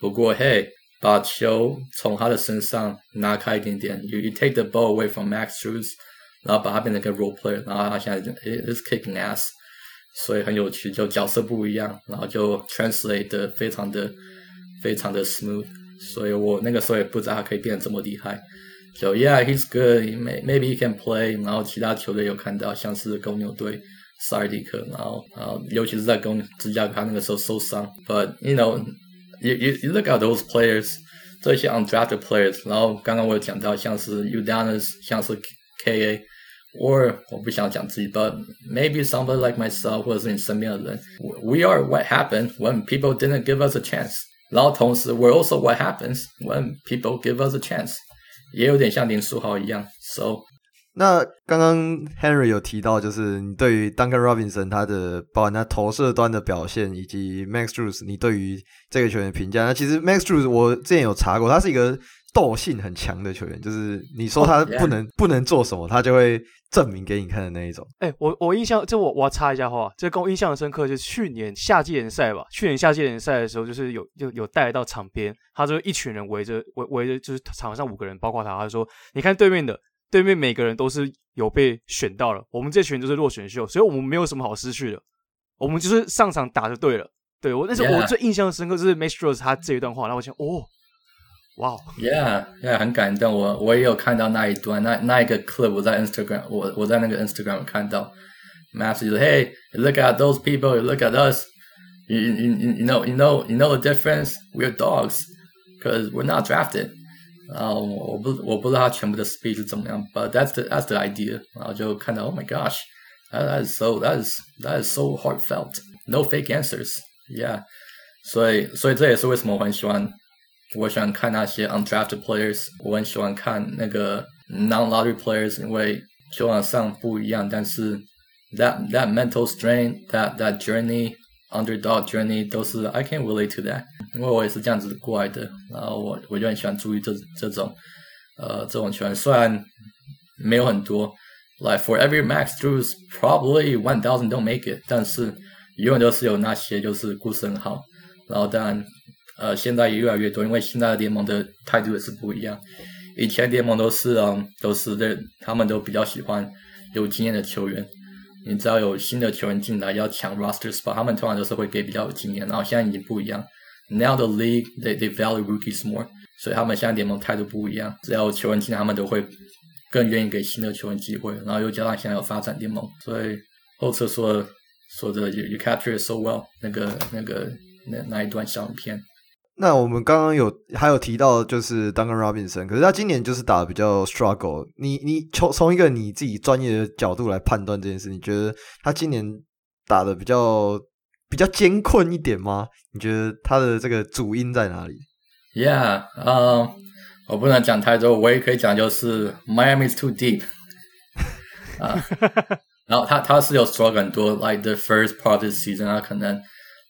不过，Hey，把球从他的身上拿开一点点，you you take the ball away from Max Strus。然后把它变成一个 role player，然后他现在就 is kicking ass，所以很有趣，就角色不一样，然后就 translate 的非常的非常的 smooth，所以我那个时候也不知道他可以变得这么厉害。就 yeah he's good，maybe he can play，然后其他球队有看到，像是公牛队萨尔迪克，然后然后尤其是在公芝加哥他那个时候受伤，but you know you you you look at those players，这些 undrafted players，然后刚刚我有讲到像是 Udonis，像是 KA。Or 我不想讲自己，but maybe somebody like myself 或者是你身边的人，we are what happened when people didn't give us a chance。然后同时，we're also what happens when people give us a chance。也有点像林书豪一样。So，那刚刚 Henry 有提到，就是你对于 Duncan Robinson 他的包含他投射端的表现，以及 Max Strus 你对于这个球员的评价。那其实 Max Strus 我之前有查过，他是一个。 斗性很强的球员，就是你说他不能、oh. 不能做什么，他就会证明给你看的那一种。哎、欸，我我印象，这我我要插一下话，这跟我印象深刻，就是去年夏季联赛吧。去年夏季联赛的时候，就是有就有带到场边，他就一群人围着围围着，就是场上五个人，包括他，他就说：“你看对面的，对面每个人都是有被选到了，我们这群就是落选秀，所以我们没有什么好失去的，我们就是上场打就对了。”对我那时候我最印象深刻就是 Max Strus 他这一段话，然后我想哦。哇、wow.，Yeah，Yeah，很感动。我我也有看到那一段，那那一个 clip，我在 Instagram，我我在那个 Instagram 看到，Max 说，Hey，look at those people，look at us，you you you you know you know you know the difference，we're dogs，cause we're not drafted。然后我不我不知道他全部的 speech 是怎么样，but that's the that's the idea。然后就看到，Oh my gosh，that that is so that is that is so heartfelt，no fake answers，Yeah。所以所以这也是为什么我很喜欢。 我喜欢看那些 undrafted players，我很喜欢看那个 non-lottery players，因为球场上不一样，但是 that that mental strain，that that journey，underdog journey 都是 I can relate to that，因为我也是这样子过来的，然后我我就很喜欢注意这这种呃这种球员，虽然没有很多，like for every Max Strus probably one thousand don't make it，但是永远都是有那些就是故事很好，然后当然。 呃，现在也越来越多，因为现在的联盟的态度也是不一样。以前联盟都是嗯，都是这，他们都比较喜欢有经验的球员。你只要有新的球员进来要抢 roster spot，他们通常都是会给比较有经验。然后现在已经不一样，Now the league they they value rookies more，所以他们现在联盟态度不一样。只要有球员进来，他们都会更愿意给新的球员机会。然后又加上现在有发展联盟，所以后车说说的 you you capture it so well，那个那个那那一段小片。那我们刚刚有还有提到，就是 Duncan Robinson，可是他今年就是打得比较 struggle。你你从从一个你自己专业的角度来判断这件事，你觉得他今年打得比较比较艰困一点吗？你觉得他的这个主因在哪里？Yeah，嗯、我不能讲太多，我也可以讲就是 Miami is too deep <laughs> 啊。然后他他是有 struggle 很多，like the first part of the season，他可能。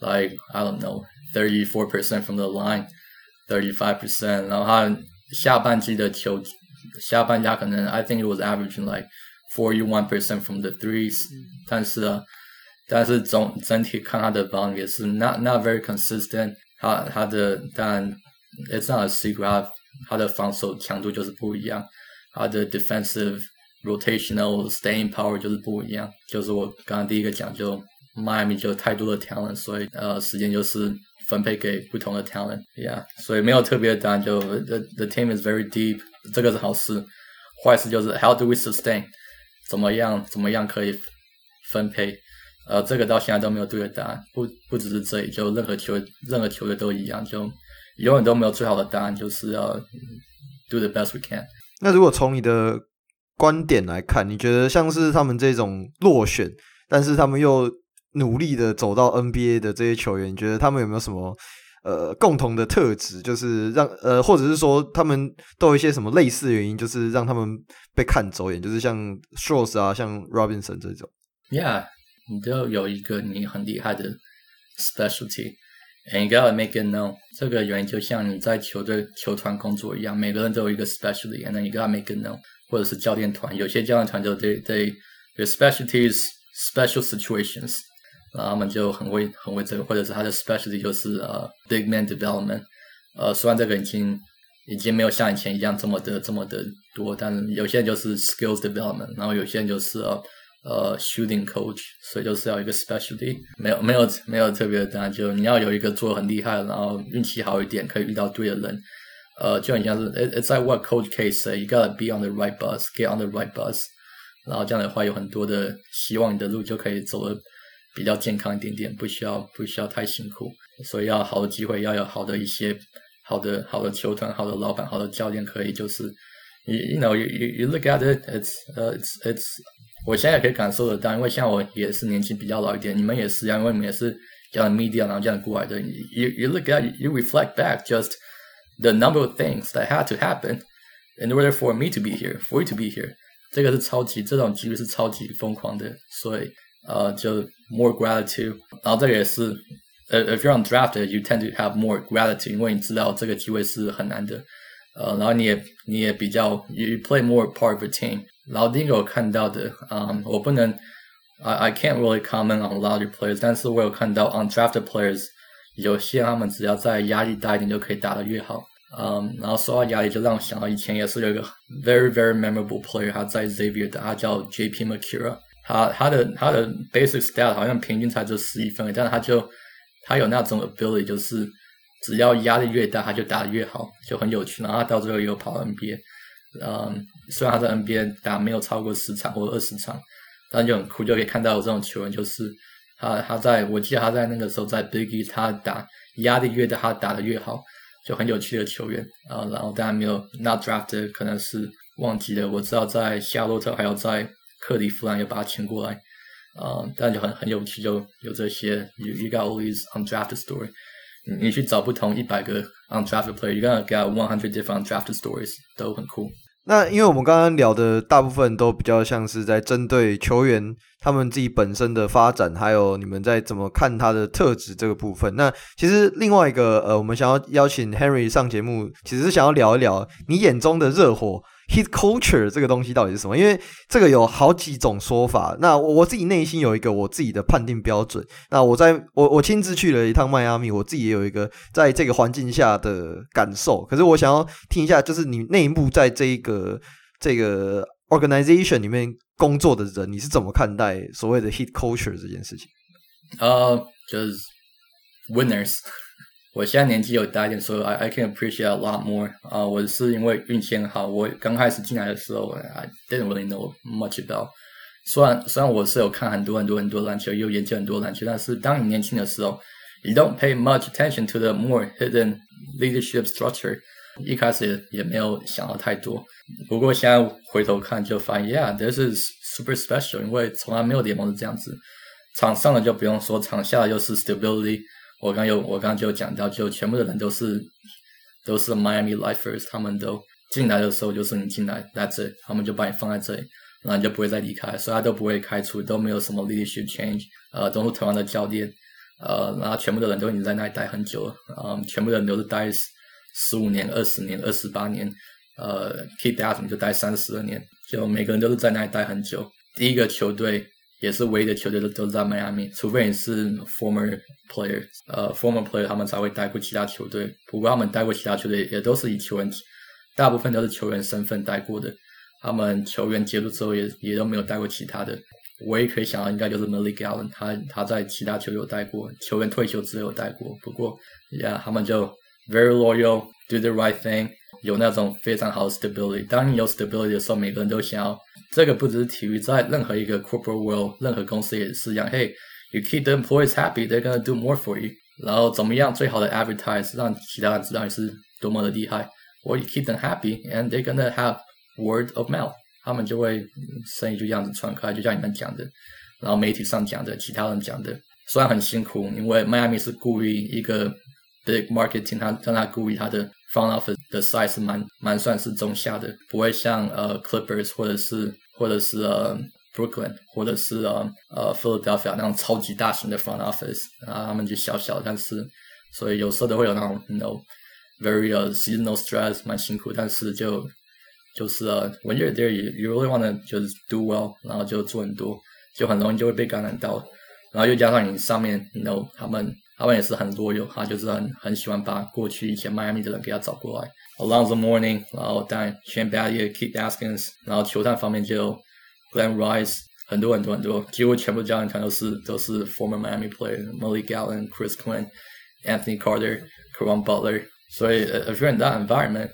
like I don't know thirty four percent from the line, thirty five percent。然后他下半季的球，下半季可能 I think it was averaging like forty one percent from the threes。但是啊，但是总整体看他的 volume 也是 not not very consistent。他他的但 it's not a secret，他的防守强度就是不一样，他的 defensive rotational staying power 就是不一样。就是我刚刚第一个讲就。Miami 就太多的 talent，所以呃，时间就是 分配给不同的 talent，yeah，所以没有特别的答案。就 the the team is very deep，这个是好事。坏事就是 how do we sustain？怎么样怎么样可以分配？呃，这个到现在都没有对的答案。不不只是这里，就任何球任何球队都一样，就永远都没有最好的答案，就是要 do the best we can。那如果从你的观点来看，你觉得像是他们这种落选，但是他们又努力的走到 NBA 的这些球员，你觉得他们有没有什么呃共同的特质？就是让呃，或者是说他们都有一些什么类似的原因，就是让他们被看走眼，就是像 Strus 啊，像 Robinson 这种。Yeah，你都有一个你很厉害的 specialty，and you gotta make it known。这个原因就像你在球队球团工作一样，每个人都有一个 specialty，and you gotta make it known。或者是教练团，有些教练团就 they they specialties special situations。然后他们就很会很会这个，或者是他的 specialty 就是呃、big man development，呃，虽然这个已经已经没有像以前一样这么的这么的多，但是有些人就是 skills development，然后有些人就是呃呃、shooting coach，所以就是要一个 specialty，没有没有没有特别的答案，就你要有一个做很厉害，然后运气好一点，可以遇到对的人，呃，就很像是 it's like what coach case，you gotta be on the right bus，get on the right bus，然后这样的话有很多的希望你的路就可以走的。比较健康一点点，不需要不需要太辛苦，所以要好的机会，要有好的一些好的好的球团、好的老板、好的教练，可以就是，you you know you you look at it，it's、uh, it's it's，我现在可以感受得到，因为像我也是年纪比较老一点，你们也是，因为你们也是这样的 media，然后这样过来的，you you look at you reflect back just the number of things that had to happen in order for me to be here，for you to be here，这个是超级这种几率是超级疯狂的，所以。呃，就 more gratitude，然后这个也是，呃，if you're undrafted，you tend to have more gratitude，因为你知道这个机会是很难的，呃，然后你也你也比较，you play more part of a team。然后第一个我看到的，嗯，我不能，I I can't really comment on a lot of players，但是我有看到 undrafted players，有些他们只要在压力大一点就可以打得越好，嗯，然后说到压力就让我想到以前也是有一个 very very memorable player，他在 Xavier 的，他叫 J.P. Macura。 他他的他的 basic stat 好像平均才就十一分，但是他就他有那种 ability，就是只要压力越大，他就打得越好，就很有趣。然后他到最后又跑 NBA，嗯，虽然他在 NBA 打没有超过十场或者二十场，但就很酷，就可以看到有这种球员，就是他他在我记得他在那个时候在 Biggie，他打压力越大，他打得越好，就很有趣的球员啊。然后当然没有 not drafted，可能是忘记了。我知道在夏洛特还有在。克利夫兰又把他请过来，啊、呃，但就很很有趣，就有这些。You you got all these undrafted story，你你去找不同一百个 undrafted player，you got get one hundred different undrafted stories，都很酷。那因为我们刚刚聊的大部分都比较像是在针对球员他们自己本身的发展，还有你们在怎么看他的特质这个部分。那其实另外一个呃，我们想要邀请 Henry 上节目，其实是想要聊一聊你眼中的热火。Heat culture 这个东西到底是什么？因为这个有好几种说法。那我我自己内心有一个我自己的判定标准。那我在我我亲自去了一趟迈阿密，我自己也有一个在这个环境下的感受。可是我想要听一下，就是你内部在这一个这个 organization 里面工作的人，你是怎么看待所谓的 Heat culture 这件事情？呃，就是 winners。我现在年纪有大一点，所以 I I can appreciate a lot more。啊，我是因为运气很好，我刚开始进来的时候，I didn't really know much about。虽然虽然我是有看很多很多很多篮球，也有研究很多篮球，但是当你年轻的时候，you don't pay much attention to the more hidden leadership structure。一开始也也没有想到太多。不过现在回头看，就发现，Yeah，this is super special，因为从来没有联盟是这样子。场上的就不用说，场下的就是 stability。我刚有，我刚就讲到，就全部的人都是都是 Miami Lifers，他们都进来的时候就是你进来，That's it，他们就把你放在这里，然后你就不会再离开，所以他都不会开除，都没有什么 leadership change，呃，都是同样的教练，呃，然后全部的人都已经在那里待很久了，嗯，全部的人都是待十五年、二十年、二十八年，呃，Keith Asman 就待三十二年，就每个人都是在那里待很久。第一个球队也是唯一的球队都都在迈阿密，除非你是 former player，呃，former player 他们才会待过其他球队。不过他们待过其他球队也都是以球员，大部分都是球员身份待过的。他们球员结束之后也也都没有待过其他的。唯一可以想到应该就是 Malik Allen，他他在其他球队有待过，球员退休之后有待过。不过，yeah，他们就 very loyal，do the right thing。有那种非常好的 stability。当你有 stability 的时候，每个人都想要。这个不只是体育，在任何一个 corporate world，任何公司也是一样。Hey，you keep the employees happy，they're gonna do more for you。然后怎么样？最好的 advertise 让其他人知道你是多么的厉害。Or you keep them happy，and they're gonna have word of mouth。他们就会生意就这样子传开，就像你们讲的，然后媒体上讲的，其他人讲的。虽然很辛苦，因为迈阿密是故意一个 big marketing，他让他故意他的。front office 的 size 是蛮蛮算是中下的，不会像呃 Clippers 或者是或者是呃 Brooklyn 或者是呃呃 Philadelphia 那种超级大型的 front office 啊，他们就小小，但是所以有时候都会有那种 you know very uh, seasonal stress 蛮辛苦，但是就就是呃 when you're there you you really wanna 就是 do well，然后就做很多，就很容易就会被感染到，然后又加上你上面 you know 他们。他们也是很多有，他就是很很喜欢把过去以前迈阿密的人给他找过来。Alonzo morning，然后当然 Shane Battier、Keith Askins，然后球探方面就 Glen Rice，很多很多很多，几乎全部教练团都是都是 former Miami player，Malik Allen、Chris Quinn、Anthony Carter、Caron Butler，所以 a very that environment，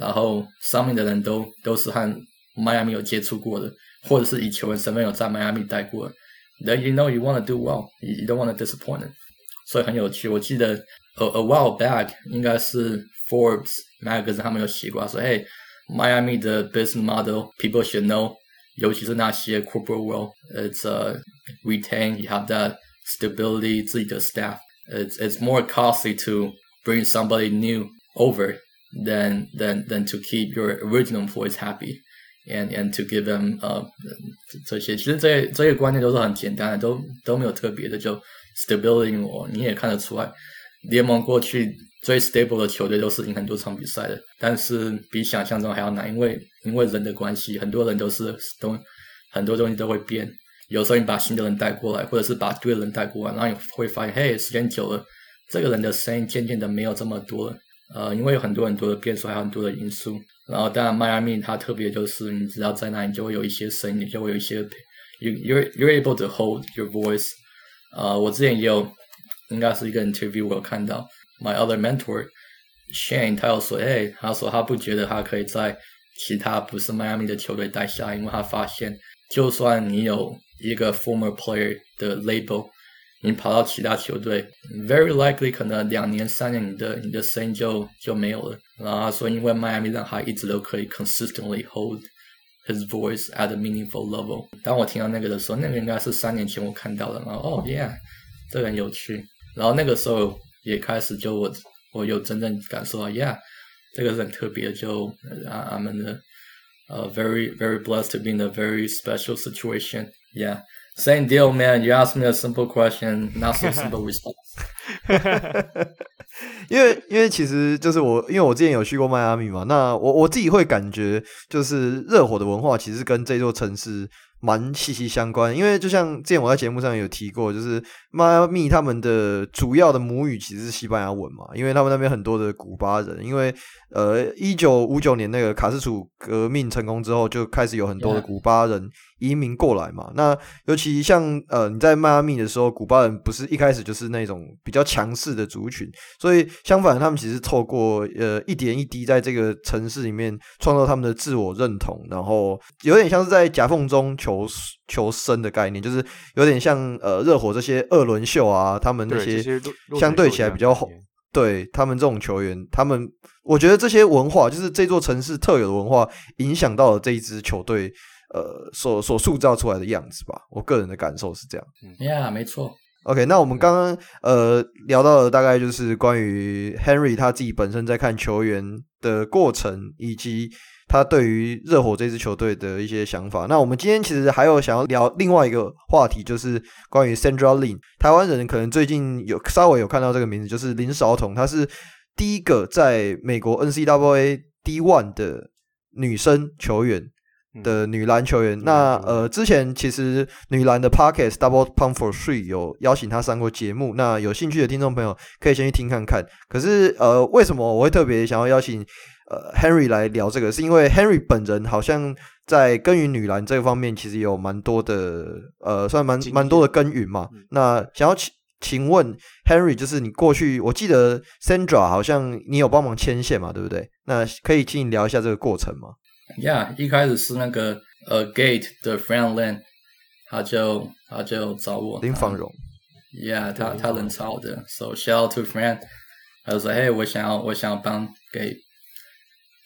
然后上面的人都都是和迈阿密有接触过的，或者是以球员身份有在迈阿密待过的。Then you know you want to do well，you don't want to disappoint them。所以很有趣，我记得 a a while back 应该是 Forbes magazine 他们有写过，说哎，Miami 的 business model people should know，尤其是那些 corporate world，it's a retain you have that stability 自己的 staff，it's it's more costly to bring somebody new over than than than to keep your original employees happy and and to give them 呃、uh, 这些，其实这些这些观念都是很简单的，都都没有特别的就。 Stability，我你也看得出来，联盟过去最 stable 的球队都是赢很多场比赛的，但是比想象中还要难，因为因为人的关系，很多人都是都很多东西都会变。有时候你把新的人带过来，或者是把对的人带过来，然后你会发现，嘿，时间久了，这个人的声音渐渐的没有这么多了。呃，因为有很多很多的变数，还有很多的因素。然后当然，迈阿密它特别就是，你知道在那里，就会有一些声音，你就会有一些，you you you're able to hold your voice。啊我之前也有，应该是一个 interview，我有看到 my other mentor Shane，他有说，哎，他说他不觉得他可以在其他不是迈阿密的球队待下，因为他发现，就算你有一个 former player 的 label，你跑到其他球队，very likely 可能两年三年你的你的声音就就没有了。然后他说，因为迈阿密让他一直都可以 consistently hold。His voice at a meaningful level。当我听到那个的时候，那个应该是三年前我看到的。然后，哦，yeah，这个很有趣。然后那个时候也开始就我我有真正感受到，yeah，这个是很特别。就啊，I'm in a uh, very very blessed to be in a very special situation. Same deal, man. You ask me a simple question, not so simple response. 因为，因为其实就是我，因为我之前有去过迈阿密嘛，那我我自己会感觉，就是热火的文化其实跟这座城市蛮息息相关。因为就像之前我在节目上有提过，就是迈阿密他们的主要的母语其实是西班牙文嘛，因为他们那边很多的古巴人，因为呃，一九五九年那个卡斯楚革命成功之后，就开始有很多的古巴人。移民过来嘛，那尤其像呃你在迈阿密的时候，古巴人不是一开始就是那种比较强势的族群，所以相反，他们其实透过呃一点一滴在这个城市里面创造他们的自我认同，然后有点像是在夹缝中求求生的概念，就是有点像呃热火这些二轮秀啊，他们那些相对起来比较红，对他们这种球员，他们我觉得这些文化就是这座城市特有的文化，影响到了这一支球队。呃，所所塑造出来的样子吧，我个人的感受是这样。嗯，Yeah，没错。OK，那我们刚刚呃聊到的大概就是关于 Henry 他自己本身在看球员的过程，以及他对于热火这支球队的一些想法。那我们今天其实还有想要聊另外一个话题，就是关于 Sandra Lin。台湾人可能最近有稍微有看到这个名字，就是林少彤，她是第一个在美国 NCAA D1 的女生球员。的女篮球员，那呃，之前其实女篮的 Podcast Double Pump for Three 有邀请她上过节目，那有兴趣的听众朋友可以先去听看看。可是呃，为什么我会特别想要邀请呃 Henry 来聊这个？是因为 Henry 本人好像在耕耘女篮这个方面，其实有蛮多的呃，算蛮蛮多的耕耘嘛。那想要请请问 Henry，就是你过去我记得 Sandra 好像你有帮忙牵线嘛，对不对？那可以请你聊一下这个过程吗？Yeah，一开始是那个呃 Gate 的 Friend Land，他就他就找我林芳荣，Yeah，他他人超好的，So shout out to Friend，他就说嘿，我想要我想要帮给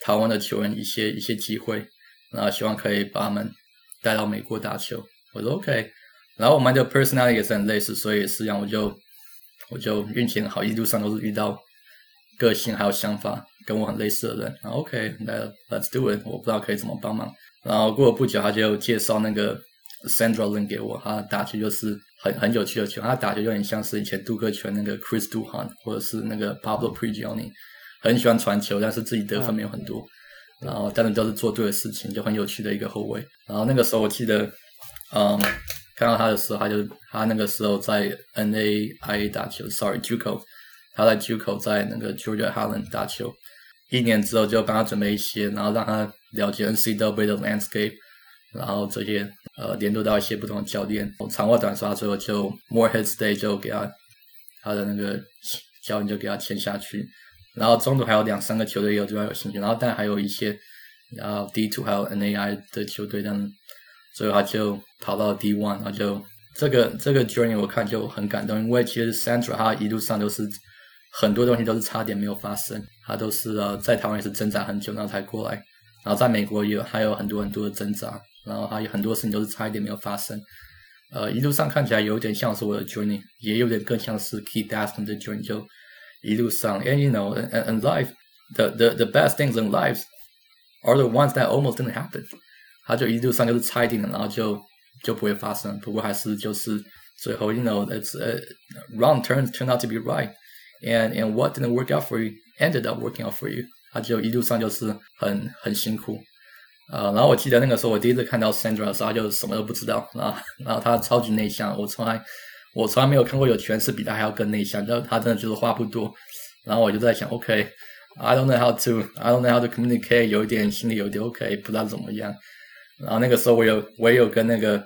台湾的球员一些一些机会，然后希望可以把他们带到美国打球。我说 OK，然后我们的 personality 也是很类似，所以也是这样，我就我就运气很好，一路上都是遇到个性还有想法。跟我很类似的人，OK，来 Let's do it。我不知道可以怎么帮忙。然后过了不久，他就介绍那个 Sandra Lin 给我。他打球就是很很有趣的球，他打球有点像是以前杜克拳那个 Chris Duhon，或者是那个 Pablo Prigioni，很喜欢传球，但是自己得分没有很多。然后但是都是做对的事情，就很有趣的一个后卫。然后那个时候我记得，嗯，看到他的时候，他就他那个时候在 NAIA 打球，Sorry，JUCO，他在 JUCO 在那个 Georgia Highland 打球。一年之后就帮他准备一些，然后让他了解 NCAA 的 landscape，然后这些呃联络到一些不同的教练，长话短说，最后就 Morehead State 就给他他的那个教练就给他签下去，然后中途还有两三个球队也有对他有兴趣，然后但还有一些然后 D two 还有 NAI 的球队，但最后他就跑到 D one，然后就这个这个 journey 我看就很感动，因为其实 Central 他一路上都是。很多东西都是差点没有发生，他都是呃在台湾也是挣扎很久，然后才过来，然后在美国也有还有很多很多的挣扎，然后还有很多事情都是差一点没有发生，呃一路上看起来有点像是我的 journey，也有点更像是 Keith Aston 的 journey，就 一路上，and you know and and life the the the best things in life are the ones that almost didn't happen，他就一路上就是差一点的，然后就就不会发生，不过还是就是最后 you know it's a wrong turns turn out to be right。And and what didn't work out for you ended up working out for you。他就一路上就是很很辛苦，呃，然后我记得那个时候我第一次看到 Sandra 的时候，他就什么都不知道啊，然后他超级内向，我从来 我从来没有看过有诠释比他还要更内向，就他真的就是话不多。然后我就在想，OK，I don't know how to，I don't know how to communicate，有一点心里有点 OK，不知道怎么样。然后那个时候我有我也有跟那个。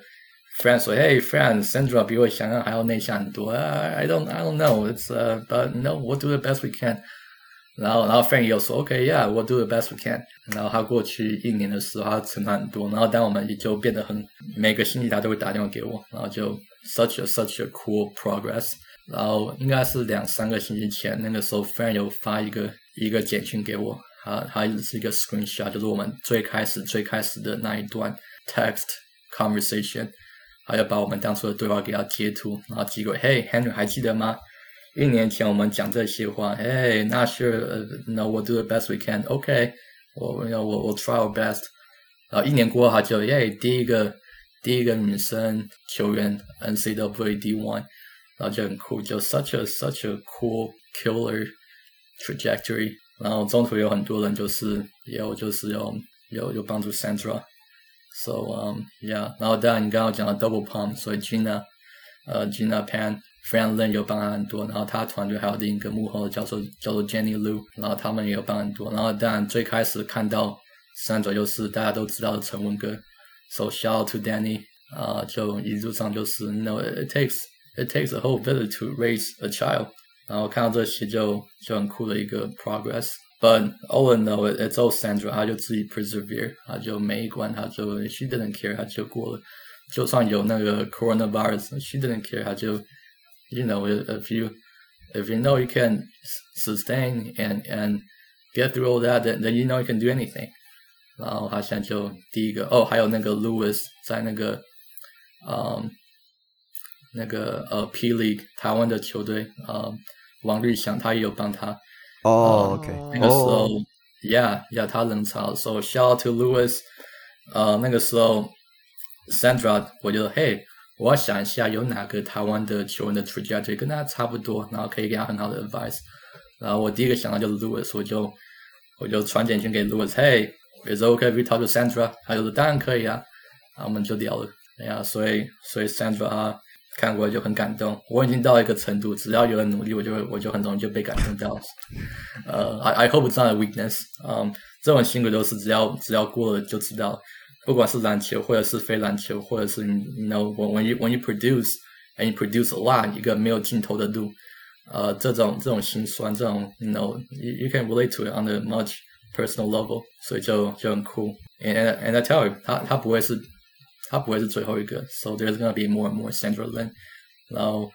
friend 说：“Hey, friend, Sandra 比我想象还要内向很多。I don't, I don't know. It's uh, but no, we'll do the best we can. 然后，然后 Frank 又说，OK，yeah，we'll do the best we can. 然后他过去一年的时候，他成长很多。然后，当我们也就变得很，每个星期他都会打电话给我。然后就 such a such a cool progress. 然后应该是两三个星期前，那个时候 Frank 有发一个一个简讯给我，他他是一个 screenshot，就是我们最开始最开始的那一段 text conversation。”还要把我们当初的对话给他截图，然后寄过来。Hey Henry，还记得吗？一年前我们讲这些话。Hey，not sure，no，we'll do the best we can。OK，我我我我 try our best。然后一年过后，他就耶，第一个第一个女生球员 NCAA D1，然后就很酷，就 such a such a cool killer trajectory。然后中途有很多人就是有就是有有有帮助 Sandra。So um yeah，然后当然你刚刚讲的 Double Pump，所以 Gina，呃 Gina Pan，Friend Lin 有帮他很多，然后他团队还有另一个幕后的教授叫做 Jenny Lu，然后他们也有帮很多，然后当然最开始看到 Sandra 就是大家都知道的陈文哥，So shout out to Danny，啊、呃、就一路上就是 you know it takes it takes a whole village to raise a child，然后看到这些就就很酷的一个 progress。But all in all, it's all Sandra，他就自己 persevere，他就每一关他就 she didn't care，他就过了。就算有那个 coronavirus，she didn't care，他就 you know if you if you know you can sustain and and get through all that，then then you know you can do anything。然后他现在就第一个哦，还有那个 Lewis 在那个嗯那个呃 P League 台湾的球队呃王律翔他也有帮他。哦、oh，OK，那个时候 Yeah, yeah，他冷嘲。So shout out to Lewis。呃，那个时候，Sandra，我就嘿， 我要想一下有哪个台湾的球员的 trajectory 跟他差不多，然后可以给他很好的 advice。然后我第一个想到就是 Lewis，我就我就传简讯给 Lewis，嘿，Is it okay if we talk to Sandra？他就说当然可以啊，然后我们就聊了。哎呀，所以所以 Sandra 啊。看过就很感动，我已经到一个程度，只要有人努力，我就我就很容易就被感动到。呃、，I I hope it's not a weakness。嗯，这种性格都是只要只要过了就知道，不管是篮球或者是非篮球，或者是你 you know when you when you produce and you produce a lot 一个没有尽头的路，呃、uh,，这种这种心酸，这种 you know you, you can relate to it on a much personal level，所以就就很酷。And and I tell you，他他不会是。他不会是最后一个，so there's gonna be more and more Sandra Lin。然后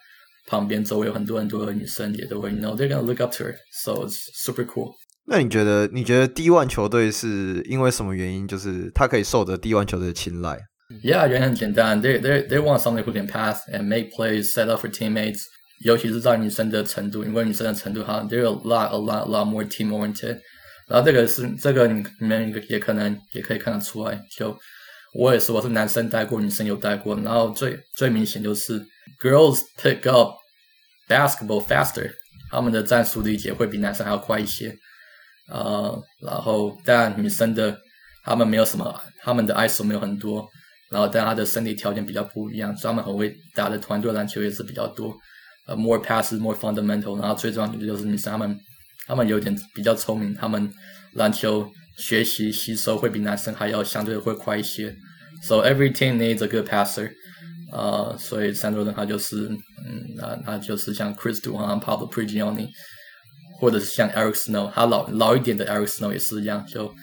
旁边周围有很多很多的女生也都会，you know they're gonna look up to her，so it's super cool。 那你觉得，你觉得 D1 球队是因为什么原因，就是他可以受得 D1 球队的青睐？Yeah，原因很简单，they they they want somebody who can pass and make plays, set up for teammates。尤其是在女生的程度，因为女生的程度哈，they're a lot a lot a lot more team oriented。然后这个是这个你们也可能也可以看得出来，就。我也是，我是男生带过，女生有带过。然后最最明显就是 girls pick up basketball faster，他们的战术理解会比男生还要快一些。呃，然后但女生的他们没有什么，他们的 ISO 没有很多。然后但他的身体条件比较不一样，所以他们很会打的团队篮球也是比较多。呃，more passes，more fundamental。然后最重要的就是女生他们他们有点比较聪明，他们篮球。学习吸收会比男生还要相对会快一些，so every team needs a good passer，呃，所以三多人他就是，嗯，那那就是像 Chris Duhon、Pablo Prigioni，或者是像 Eric Snow，他老老一点的 Eric Snow 也是一样，就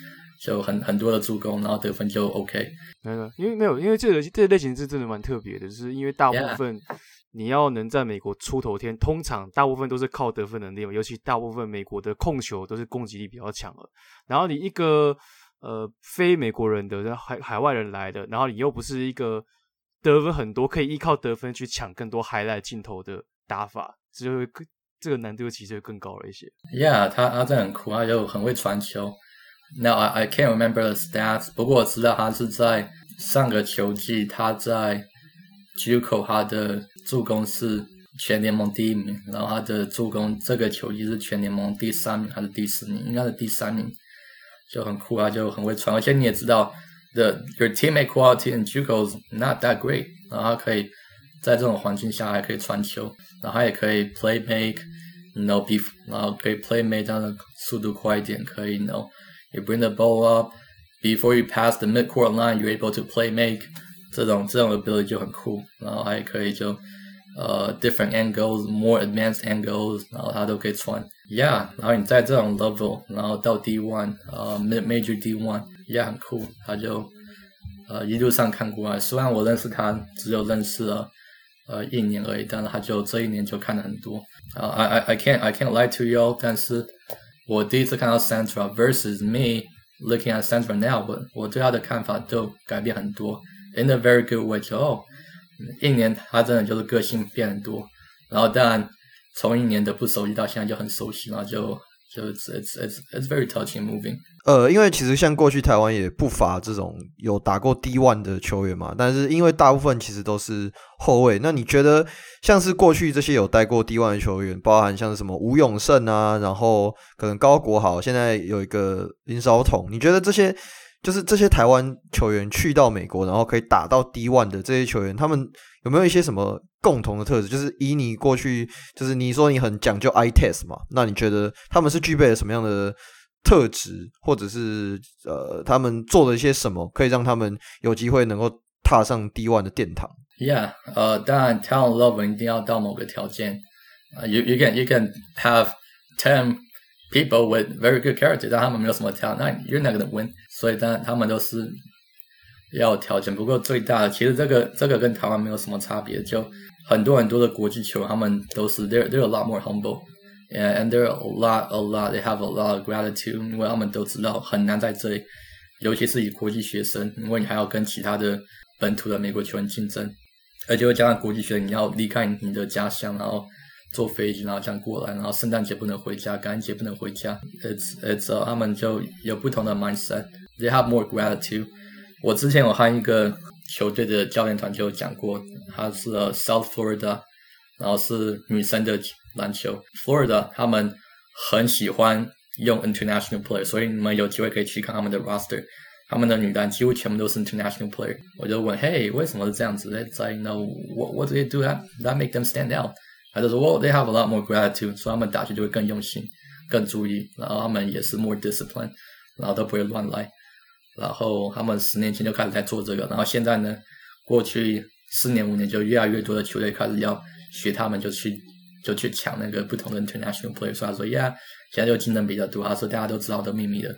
就很很多的助攻，然后得分就 OK。没有，因为没有，因为这个这个类型是真的蛮特别的，就是因为大部分。你要能在美国出头天，通常大部分都是靠得分能力嘛，尤其大部分美国的控球都是攻击力比较强的。然后你一个呃非美国人的海海外人来的，然后你又不是一个得分很多，可以依靠得分去抢更多 highlight 镜头的打法，就会更这个难度其实更高了一些。Yeah，他他真的很酷，他就很会传球。Now I I can't remember the stats，不过我知道他是在上个球季他在 JUCO 他的。助攻是全联盟第一名，然后他的助攻这个球季是全联盟第三名还是第四名？应该是第三名，就很酷啊，就很会传。而且你也知道，the your teammate quality in JUCO is not that great，然后他可以在这种环境下还可以传球，然后他也可以 play make，you know be，然后可以 play make，这样的速度快一点，可以 you know you bring the ball up before you pass the midcourt line，you're able to play make，这种这种 ability 就很酷，然后还可以就。呃、uh,，different angles, more advanced angles，然后他都可以传，yeah，然后你在这种 level，然后到 D one，呃、uh,，mid major D one，yeah，很酷，他就呃一路上看过来，虽然我认识他只有认识了 呃一年而已，但是他就这一年就看了很多，啊、uh,，I I I can't I can't lie to you，但是我第一次看到 Sandra versus me looking at Sandra now，我我对他的看法都改变很多，in a very good way，就哦。一年，他真的就是个性变很多，然后但从一年的不熟悉到现在就很熟悉，然后就就 it's it's it's it's very touching moving。呃，因为其实像过去台湾也不乏这种有打过 D one 的球员嘛，但是因为大部分其实都是后卫。那你觉得像是过去这些有带过 D one 的球员，包含像是什么吴永胜啊，然后可能高国豪，现在有一个林少统，你觉得这些？就是这些台湾球员去到美国，然后可以打到 D1 的这些球员，他们有没有一些什么共同的特质？就是以你过去，就是你说你很讲究 ITES 嘛，那你觉得他们是具备了什么样的特质，或者是呃，他们做了一些什么，可以让他们有机会能够踏上 D1 的殿堂？Yeah，呃，当然 talent level 一定要到某个条件，，you you can you can have ten。People with very good character，但他们没有什么条件，那 you're not gonna win。所以当然他们都是要有条件。不过最大的，其实这个这个跟台湾没有什么差别。就很多很多的国际球，他们都是 they're they're a lot more humble，and and they're a lot a lot they have a lot of gratitude，因为他们都知道很难在这里，尤其是以国际学生，因为你还要跟其他的本土的美国球员竞争，而且会加上国际学生，你要离开你的家乡，然后。坐飞机，然后这样过来，然后圣诞节不能回家，感恩节不能回家。It's it's、他们就有不同的 mindset mindset，they have more gratitude。我之前我和一个球队的教练团就讲过，他是 South Florida，然后是女生的篮球，Florida 他们很喜欢用 international player，所以你们有机会可以去看他们的 roster。他们的女单几乎全部都是 international player。我就问，Hey，为什么是这样子？It's like, you know, what what do they do that that make them stand out？他就说，Well, they have a lot more gratitude，所以他们打球就会更用心、更注意。然后他们也是 more discipline，然后都不会乱来。 然后他们十年前就开始在做这个，然后现在呢，过去四年五年就越来越多的球队开始要学他们，就去就去抢那个不同的 international player。所以他说，Yeah，现在就竞争比较多。他说大家都知道的秘密的。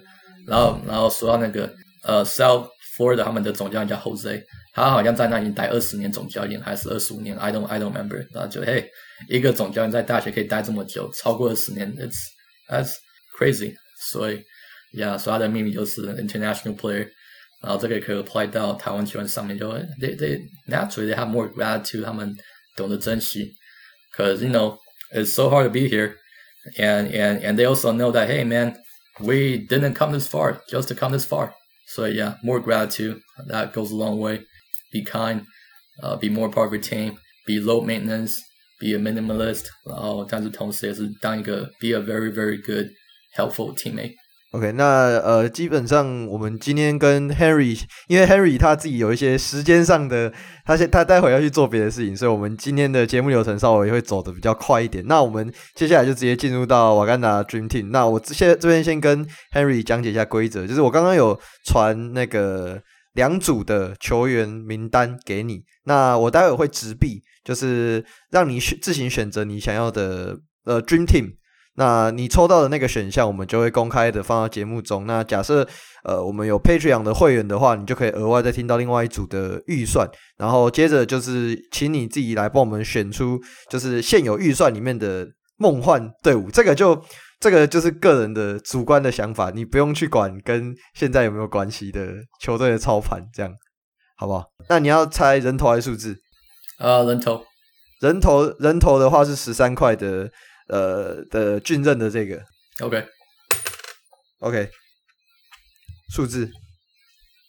然后然后说到那个。呃、，South Florida 他们的总教练叫 Jose，他好像在那里待二十年总教练，还是二十五年，I don't I don't remember。然后就嘿，一个总教练在大学可以待这么久，超过二十年，It's that's crazy。所以 ，Yeah，所以他的秘密就是 international player。然后这个也可以 apply 到台湾球员上面，就 they they naturally they have more gratitude，他们懂得珍惜。Cause you know it's so hard to be here, and and and they also know that hey man, we didn't come this far just to come this far。所以，yeah, more gratitude that goes a long way. Be kind, uh, be more part of your team. Be low maintenance, be a minimalist. 然后，但是同时也是当一个 be a very very good, helpful teammate. OK，那呃，基本上我们今天跟 Henry，因为 Henry 他自己有一些时间上的，他先他待会要去做别的事情，所以我们今天的节目流程稍微会走的比较快一点。那我们接下来就直接进入到瓦甘达 Dream Team。那我现这边先跟 Henry 讲解一下规则，就是我刚刚有传那个两组的球员名单给你，那我待会会直币，就是让你选自行选择你想要的呃 Dream Team。那你抽到的那个选项，我们就会公开的放到节目中。那假设呃我们有 Patreon 的会员的话，你就可以额外再听到另外一组的预算。然后接着就是请你自己来帮我们选出，就是现有预算里面的梦幻队伍。这个就这个就是个人的主观的想法，你不用去管跟现在有没有关系的球队的操盘，这样好不好？那你要猜人头还是数字？啊，人头，人头，人头的话是十三块的。呃的俊任的这个，OK，OK，数字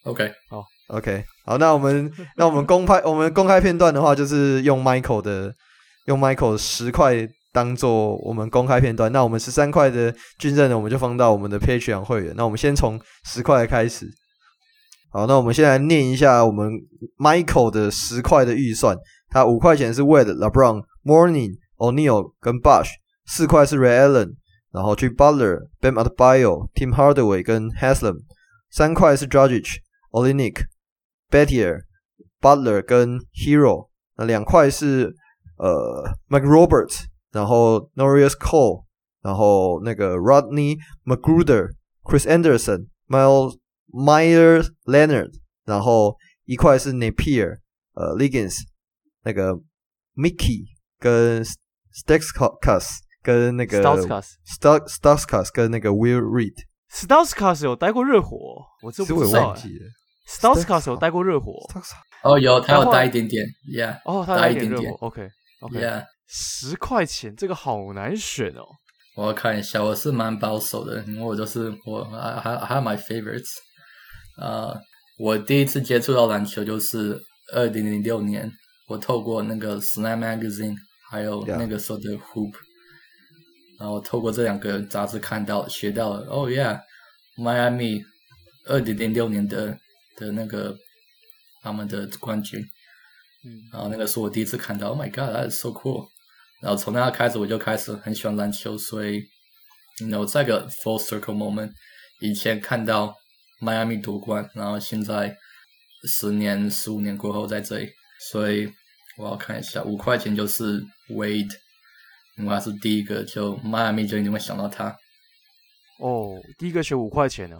，OK，好，OK，好，那我们那我们公开我们公开片段的话，就是用 Michael 的用 Michael 十块当做我们公开片段，那我们十三块的俊任呢，我们就放到我们的 Patreon 会员。那我们先从十块开始，好，那我们先来念一下我们 Michael 的十块的预算，他五块钱是 Wade、LeBron、Morning、O'Neal 跟 Bush。四块是 Ray Allen，然后去 Butler、Bam Adebayo、Tim Hardaway 跟 Haslem。三块是 Dragic、Olynyk、Battier、Butler 跟 Hero。那两块是呃 McRoberts，然后 Norris Cole，然后那个 Rodney McGruder、Chris Anderson、Miles Meyer Leonard，然后一块是 Napier、呃 Liggins，那个 Mickey 跟 Stauskas 跟那个 Stauskas 跟那个 Will Reed，Stauskas 有待过热火，我这不知道。Stauskas 有待过热火，哦，有，他有待一点点，Yeah，哦，他待一点点，OK，OK，Yeah，十块钱这个好难选哦。我要看一下，我是蛮保守的，因为我就是我，I I have my favorites。呃，我第一次接触到篮球就是二零零六年，我透过那个 Slam Magazine，还有那个时候的 Hoop。然后透过这两个杂志看到学到了，哦、oh、，Yeah，Miami 二零零六年的的那个他们的冠军，嗯，然后那个是我第一次看到，Oh my God，that is so cool。然后从那开始我就开始很喜欢篮球，所以，you know，这个 full circle moment，以前看到 Miami 夺冠，然后现在十年十五年过后在这里，所以我要看一下，五块钱就是 Wade。因为他是第一个，就迈阿密就一定会想到他。哦，第一个选五块钱呢？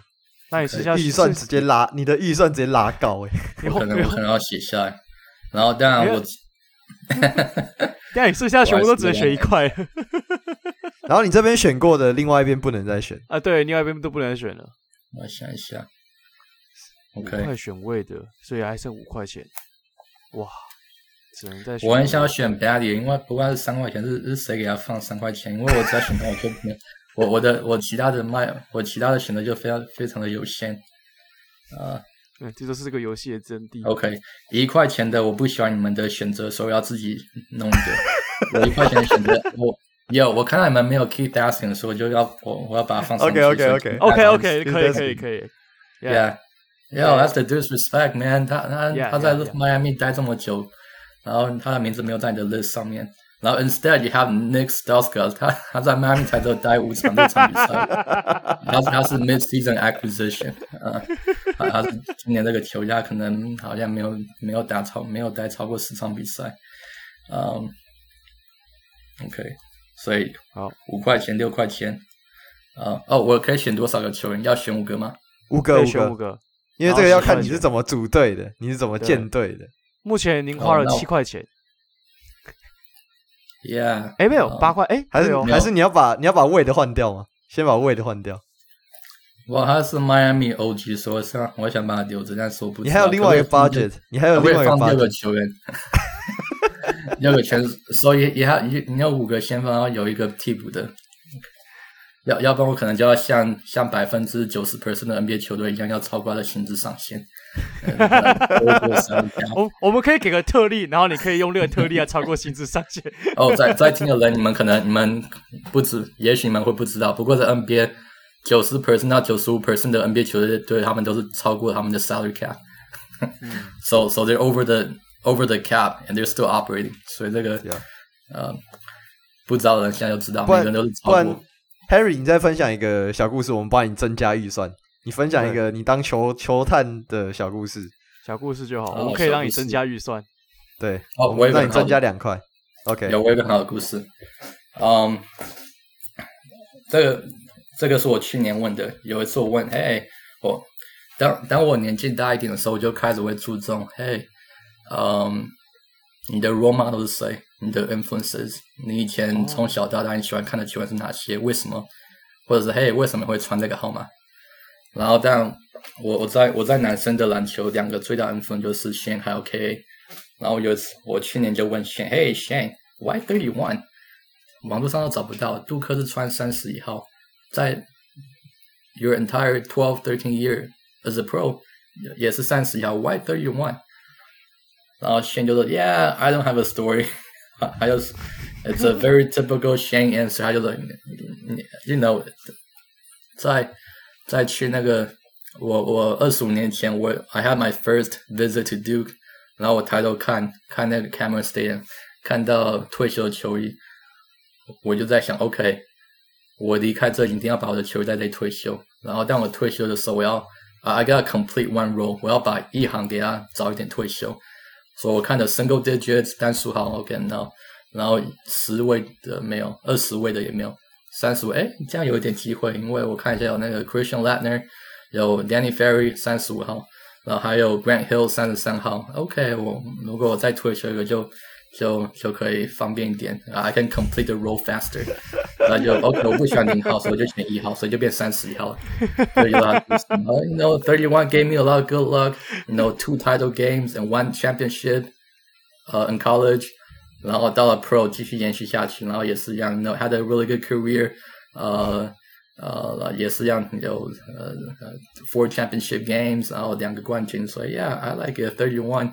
那你私下预算直接拉，你的预算直接拉高哎！我可能我可能要写下来，然后当然我，但 <laughs> 你剩下 <laughs> 全部都只能选一块。<laughs> 然后你这边选过的，另外一边不能再选啊？对，另外一边都不能选了。我想一下，OK，五块选位的，所以还剩五块钱。哇，只能再选。我很想要选 Baddie，因为不管是三块钱是是谁给他放三块钱，因为我只要选他，我就没有我我的我其他的卖我其他的选择就非常非常的有限啊。嗯，这就是这个游戏的真谛。OK，一块钱的我不喜欢你们的选择，所以我要自己弄一个。我一块钱的选择，我有我看到你们没有 Keep Dancing 的时候，我就要我我要把它放上去。OK OK OK OK OK 可以可以可以。Yeah。Yeah, that's the disrespect, man. 他他 yeah, 他在 Miami 待这么久，然后他的名字没有在你的 list 上面。然后 instead you have Nick Stauskas，他他在 Miami 才只有待五场六场比赛。他他是 mid-season acquisition，啊，他是今年这个球价可能好像没有没有打超没有待超过十场比赛。嗯、um,，OK，所以好五块钱六块钱。啊哦，我可以选多少个球员？要选五个吗？五个，选五个。因为这个要看你是怎么组队的，你是怎么建队的。目前您花了七块钱。Yeah，哎，没有八块，哎，还是还是你要把你要把 Wade 换掉吗？先把 Wade 换掉。哇，他是 Miami OG，所以我想我想把他留着，但是我不。你还有另外一个 budget，你还有另外一个 budget。六个球员，六个全，所以也还你你有五个先锋，然后有一个替补的。要要不然我可能就要像像百分之九十 percent 的 NBA 球队一样，要超过他的薪资上限。<laughs> 我我们可以给个特例，然后你可以用这个特例来超过薪资上限。哦，在在听的人，你们可能你们不知，也许你们会不知道。不过在 NBA 九十 percent 到九十五 percent 的 NBA 球队，对他们都是超过他们的 salary cap。so so they're over the over the cap and they're still operating。所以这个.呃，不知道的人现在就知道，每个人都是超过。Harry，你再分享一个小故事，我们帮你增加预算。你分享一个你当球球探的小故事，小故事就好，我们可以让你增加预算。对，哦，我让你增加两块。OK，有我有一个好的故事。嗯，这个这个是我去年问的。有一次我问，嘿，我当当我年纪大一点的时候，我就开始会注重，嘿，嗯，你的 role model 是谁？你的 influences，你以前从小到大你喜欢看的球员是哪些？为什么？或者是嘿，为什么会穿这个号码？然后，但我我在我在男生的篮球两个最大的 influence 就是 Shane 还有 KA。然后有一次我去年就问 Shane，嘿 Shane，why thirty one？网络上都找不到，杜克是穿三十一号，在 your entire twelve thirteen year as a pro 也是三十一号，why thirty one？然后 Shane 就说，Yeah，I don't have a story。还有，It's <laughs> a very typical Shane answer。他就说，You know，在 在去那个我我二十五年前，我 I had my first visit to Duke，然后我抬头看看那个 Cameron Stadium，看到退休的球衣，我就在想，OK，我离开这一定要把我的球衣在这里退休。然后当我退休的时候，我要 I gotta complete one role，我要把一行给他早一点退休。所以我看的 single digits 单数号，OK，然后然后十位的没有，二十位的也没有，三十位，哎，这样有一点机会，因为我看一下有那个 Christian Laettner，有 Danny Ferry 三十五号，然后还有 Grant Hill 三十三号，OK，我如果我再退休一个就就就可以方便一点，I can complete the role faster，那就 <laughs> OK，我不喜欢零号，所以我就选一号，所以就变三十一号了。所以有啦，You <laughs> know, thirty one gave me a lot of good luck. You know, two title games and one championship, uh, in college. 然后到了 Pro 继续延续下去，然后也是一样，You know, had a really good career. 呃呃，也是一样有呃 four championship games，然后两个冠军，所以 Yeah, I like it. Thirty one.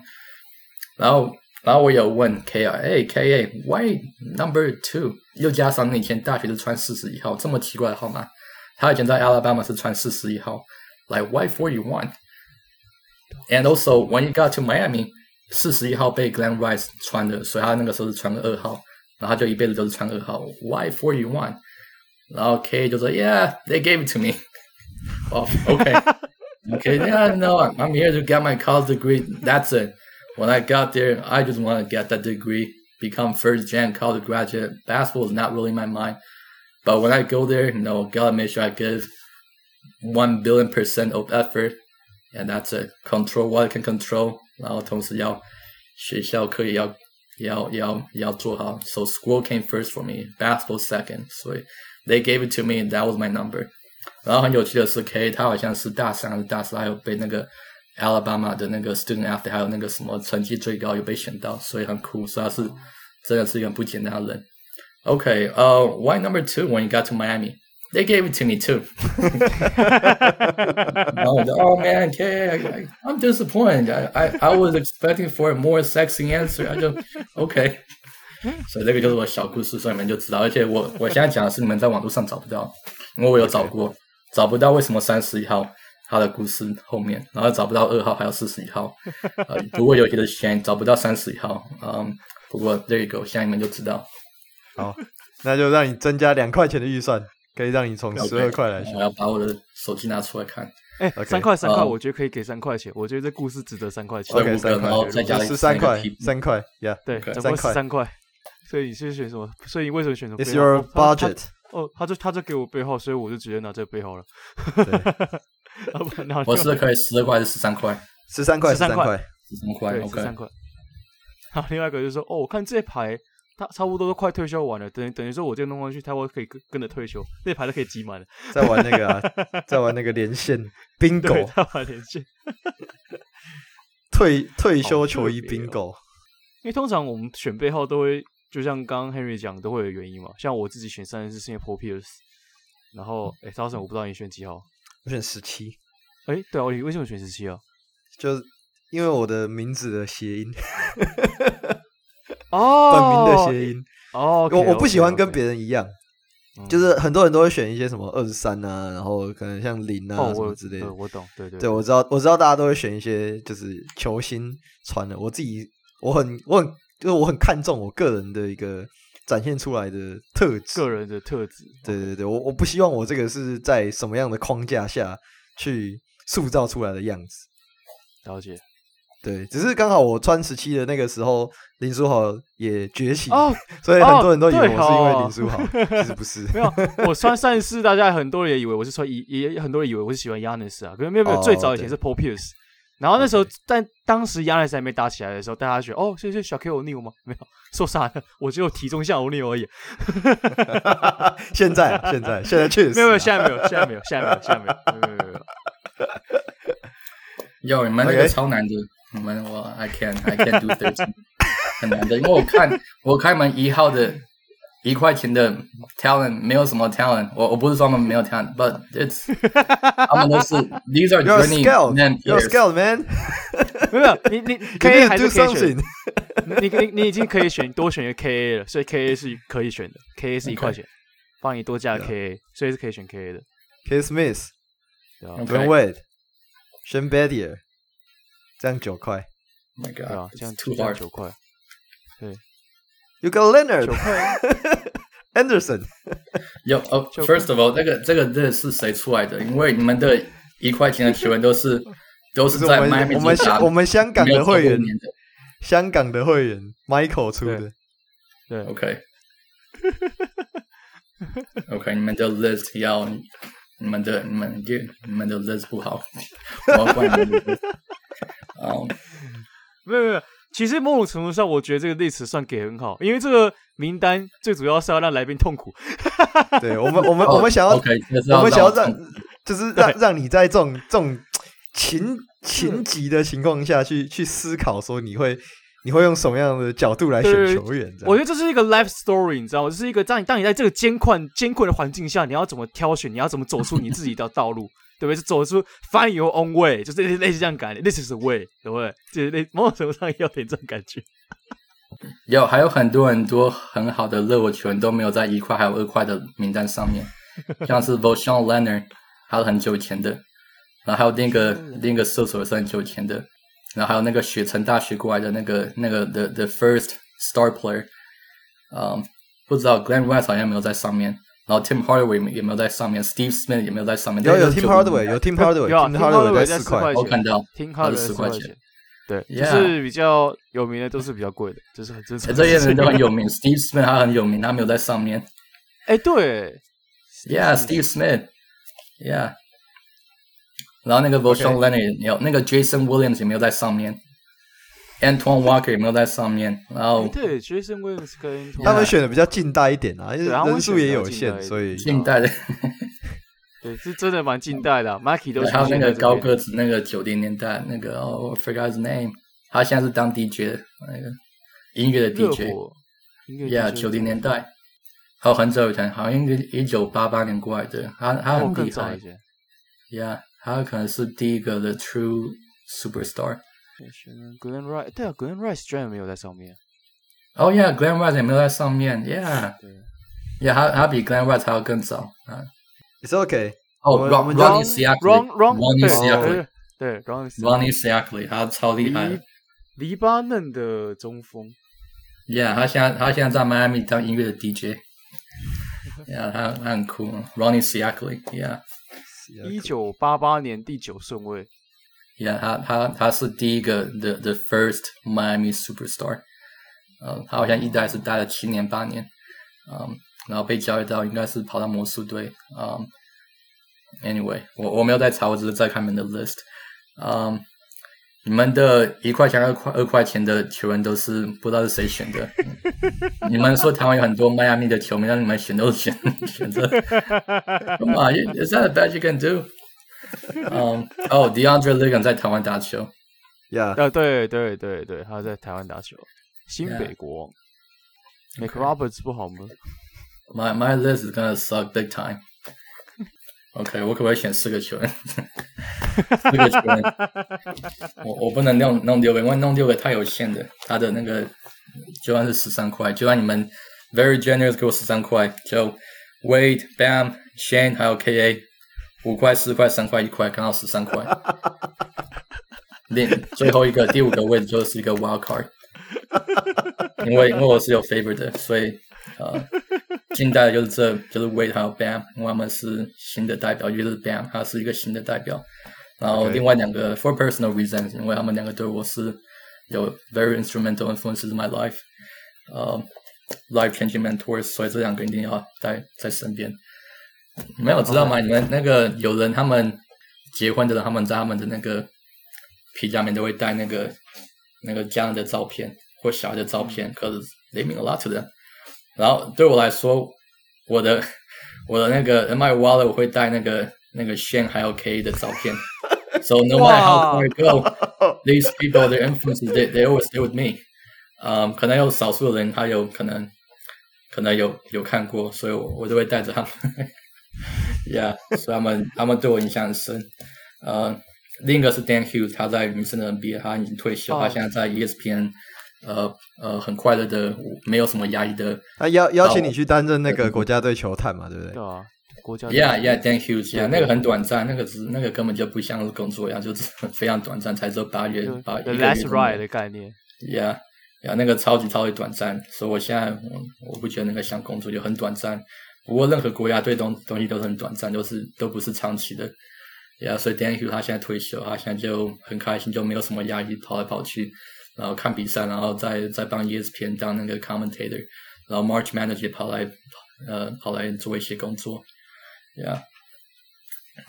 然后。然后我有问 K A，哎 K A，Why number two？又加上你以前大学是穿四十一号，这么奇怪的号码。他以前在 Alabama 是穿四十一号，Like why forty one？And also when you got to Miami， 四十一号被 Glen Rice 穿的，所以他那个时候是穿个二号，然后他就一辈子都是穿二号。Why forty one？然后 K A 就说，Yeah，they gave it to me。哦，OK，OK，Yeah，No，I'm here <laughs> <laughs> to get my college degree. That's it。When I got there, I just want to get that degree, become first gen college graduate. Basketball is not really my mind. But when I go there, you know, gotta make sure I give one billion percent of effort, and that's it. Control what I can control. 然后同时要学校课业要要要要做好。So school came first for me, basketball second. 所以 they gave it to me, and that was my number. 然后很有趣的是，K 他好像是大三还是大四，还有被那个。 Alabama 的那个 student athlete，还有那个什么成绩最高，有被选到，所以很酷。所以他是真的是一个不简单的人。OK，呃、uh,，Why number two when you got to Miami? They gave it to me too. 然后我就 Oh man, ok I'm disappointed. I I was expecting for a more sexy answer. 就 OK。所以这个就是我小故事，所以你们就知道。而且我我现在讲的是你们在网络上找不到，因为我有找过，找不到为什么三十一号他的故事后面，然后找不到二号还有四十一号。呃，不过有些的钱找不到三十一号。嗯，不过这个我现在你们就知道。好，那就让你增加两块钱的预算。可以让你从十二块来选。我要把我的手机拿出来看。哎、欸，三块三块，我觉得可以给三块钱。我觉得这故事值得三块钱。OK，三块，然后再加十三块，三块，Yeah，对，总共十三块。所以你是选什么？所以你为什么选什么？It's your budget。哦，他就他就给我背号，所以我就直接拿这个背号了。<laughs> 我是可以十二块还是十三块？十三块，十三块，十三块，十三块。好，另外一个就是说，哦，我看这排。他差不多都快退休完了，等于等于说，我这个弄上去，他会可以跟跟着退休，那牌都可以挤满了。在玩那个、啊，<laughs> 在玩那个连线 bingo，再玩连线。<laughs> 退退休球衣 bingo，因为通常我们选背号都会，就像刚刚 Henry 讲，都会有原因嘛。像我自己选三十四是因为 Paul Pierce，然后欸、生我不知道你选几号，我选十七。哎、欸，对啊，你为什么选十七啊？就是因为我的名字的谐音。<laughs> 哦，本名的谐音哦，我我不喜欢跟别人一样，就是很多人都会选一些什么二十三啊，然后可能像零啊什么之类的。我懂，对对对，我知道，我知道大家都会选一些就是球星穿的。我自己我很我很就是我很看重我个人的一个展现出来的特质，个人的特质。对对对，我我不希望我这个是在什么样的框架下去塑造出来的样子。了解。对，只是刚好我穿十七的那个时候，林书豪也崛起，哦、所以很多人都以为我是因为林书豪，<laughs> 哦、其实不是。没有，我穿三十四，大家很多人也以为我是穿，也也很多人以为我是喜欢 Giannis 啊，可是没有没有，最早以前是 Paul Pierce，然后那时候但当时 Giannis 还没打起来的时候，大家觉得哦，是是 Shaquille O'Neal 吗？没有，说啥呢？我只有体重像 O'Neal 而已。<laughs> 现在现在现在确实没有没有，现在没有现在没有现在没有现在没有没有没有没有。有你们那个超难的。你们我 I can I can do thirteen 很难的，因为我看我看你们一号的一块钱的 talent 没有什么 talent，我我不是说他们没有 talent，but it's 他们都是 these are journeyman you're skilled man，没有你你可以还是可以选，你你你已经可以选多选一个 KA 了，所以 KA 是可以选的，KA 是一块钱，帮你多加 KA，所以是可以选 KA 的，K Smith，Dwyane Wade，Shane Battier。这样九块，My God，对啊，这样出价九块，对，You got Leonard，九块，<laughs> Anderson，有哦，First of all，这个这个这个是谁出来的？因为你们的一块钱的球员都是 <laughs> 都是在 Miami 我们香我们香港的会员，香港的会员 Michael 出的，对，OK，OK，你们的 list 要你们的你们的你们的 list 不好，我要换你们的。<laughs> 哦，没有没有，其实某种程度上，我觉得这个例词算给很好，因为这个名单最主要是要让来宾痛苦。<laughs> 对我们，我们，我们想要，我们想要让，就是让让你在这种这种情情急的情况下去去思考，说你会你会用什么样的角度来选球员？我觉得这是一个 life story，你知道吗？这是一个当你当你在这个艰困艰困的环境下，你要怎么挑选？你要怎么走出你自己的道路？对不对？是走出 find your own way，就是类似这样感觉，this is the way，对不对？就是类某种程度上也有点这种感觉。有，还有很多很多很好的热火球员都没有在一块还有二块的名单上面，<laughs> 像是 Voshon Lenard，还有很久以前的，然后还有另一个另一个射手也是很久以前的，然后还有那个雪城大学过来的那个那个 the the first star player，嗯，不知道 Glenn Rice 好像没有在上面。然后 Tim Hardaway 也没有在上面，Steve Smith 也没有在上面。有有 Tim Hardaway，有 Tim Hardaway，有 Tim Hardaway 在四块，我看到，Tim Hardaway 四块钱。对，就是比较有名的都是比较贵的，就是很正常。这些人都很有名，Steve Smith 他很有名，他没有在上面。哎，对，Yeah，Steve Smith，Yeah。然后那个 Voshon Lenard 有，那个 Jason Williams 也没有在上面。Antoine Walker 有没有在上面？然后对，Jason Williams 跟他们选的比较近代一点啊，因为人数也有限，所以近代的。<laughs> 对，是真的蛮近代的、啊。Mikey 都还有那个高个子，那个九零年代那个哦、oh,，I forgot his name，他现在是当 DJ 的那个音乐的 DJ，音乐 Yeah，九零年代，还有很久以前，好像一九八八年过来的，他他很厉害。Yeah，他可能是第一个的 True Superstar。Glen Rice，对啊，Glenn Rice 居然没有在上面。哦、Oh yeah，Glenn Rice 也没有在上面。Yeah，Yeah，他他比 Glenn Rice 还要更早啊。It's okay。哦，Ronnie Siakly，Ronnie Siakly，对，Ronnie Siakly，他超厉害。黎巴嫩的中锋。Yeah，他现在他现在在迈阿密当音乐的 DJ。Yeah，他他很酷。Ronnie Siakly，Yeah。一九八八年第九顺位。Yeah，他他他是第一个 the the first Miami superstar。呃，他好像一待是待了七年八年。嗯。然后被交易到，应该是跑到魔术队。嗯、，Anyway，我我没有在查，我只是在看你们的 list。嗯、你们的一块钱、二块、二块钱的球员都是不知道是谁选的。你们说台湾有很多迈阿密的球迷，让你们选都是选选择。<laughs> Come on，is that a best you can do？<laughs> 嗯，哦，DeAndre Liggins 在台湾打球。Yeah，啊，对对对对，他在台湾打球。新北国王。Yeah. Make Roberts 不好吗？My my list is gonna suck big time. OK，我可不可以选四个球员？四个球员，我我不能弄弄六个，因为弄六个太有限的。他的那个就算是十三块，就算你们 <laughs> very generous 给我十三块，就 Wade、Bam、Shane 还有 KA 五块、四块、三块、一块，刚好十三块。<laughs> 另最后一个第五个位置就是一个 wild card，因为因为我是有 favor 的，所以呃。近代的就是这就是 Wade 还有 Bam，因为他们是新的代表，就是 Bam，他是一个新的代表。然后另外两个 for personal reasons，因为他们两个对我是有 very instrumental influences in my life，呃、uh,，life changing mentors，所以这两个一定要带在身边。没有知道吗.你们那个有人他们结婚的人，他们在他们的那个皮夹里面都会带那个那个家人的照片或小孩的照片，可是 they mean a lot to them。然后对我来说，我的我的那个 my wallet 我会带那个那个 Shane 还有 K 的照片。So no matter how far I go, these people, their influences, they they always stay with me. 嗯，可能有少数的人他有可能可能有有看过，所以我我就会带着他们。<laughs> Yeah，所以他们他们对我印象很深。呃，另一个是 Dan Hughes，他在民生的 NBA，他已经退休，他现在在 ESPN。呃呃，很快乐的，没有什么压力的。他邀邀请你去担任那个国家队球探嘛，对不对？对啊，国家。Yeah, yeah, Dan Hughes, yeah，那个很短暂，那个是那个根本就不像是工作一样，就是非常短暂，才只有八月八一个月。Last ride 的概念。Yeah, yeah，那个超级超级短暂，所以我现在我我不觉得那个像工作，就很短暂。不过任何国家对东东西都是很短暂，都是都不是长期的。Yeah，所以 Dan Hughes 他现在退休，他现在就很开心，就没有什么压力，跑来跑去。然后看比赛，然后再再帮 ESPN 当那个 commentator，然后 March Manager 跑来呃跑来做一些工作，Yeah，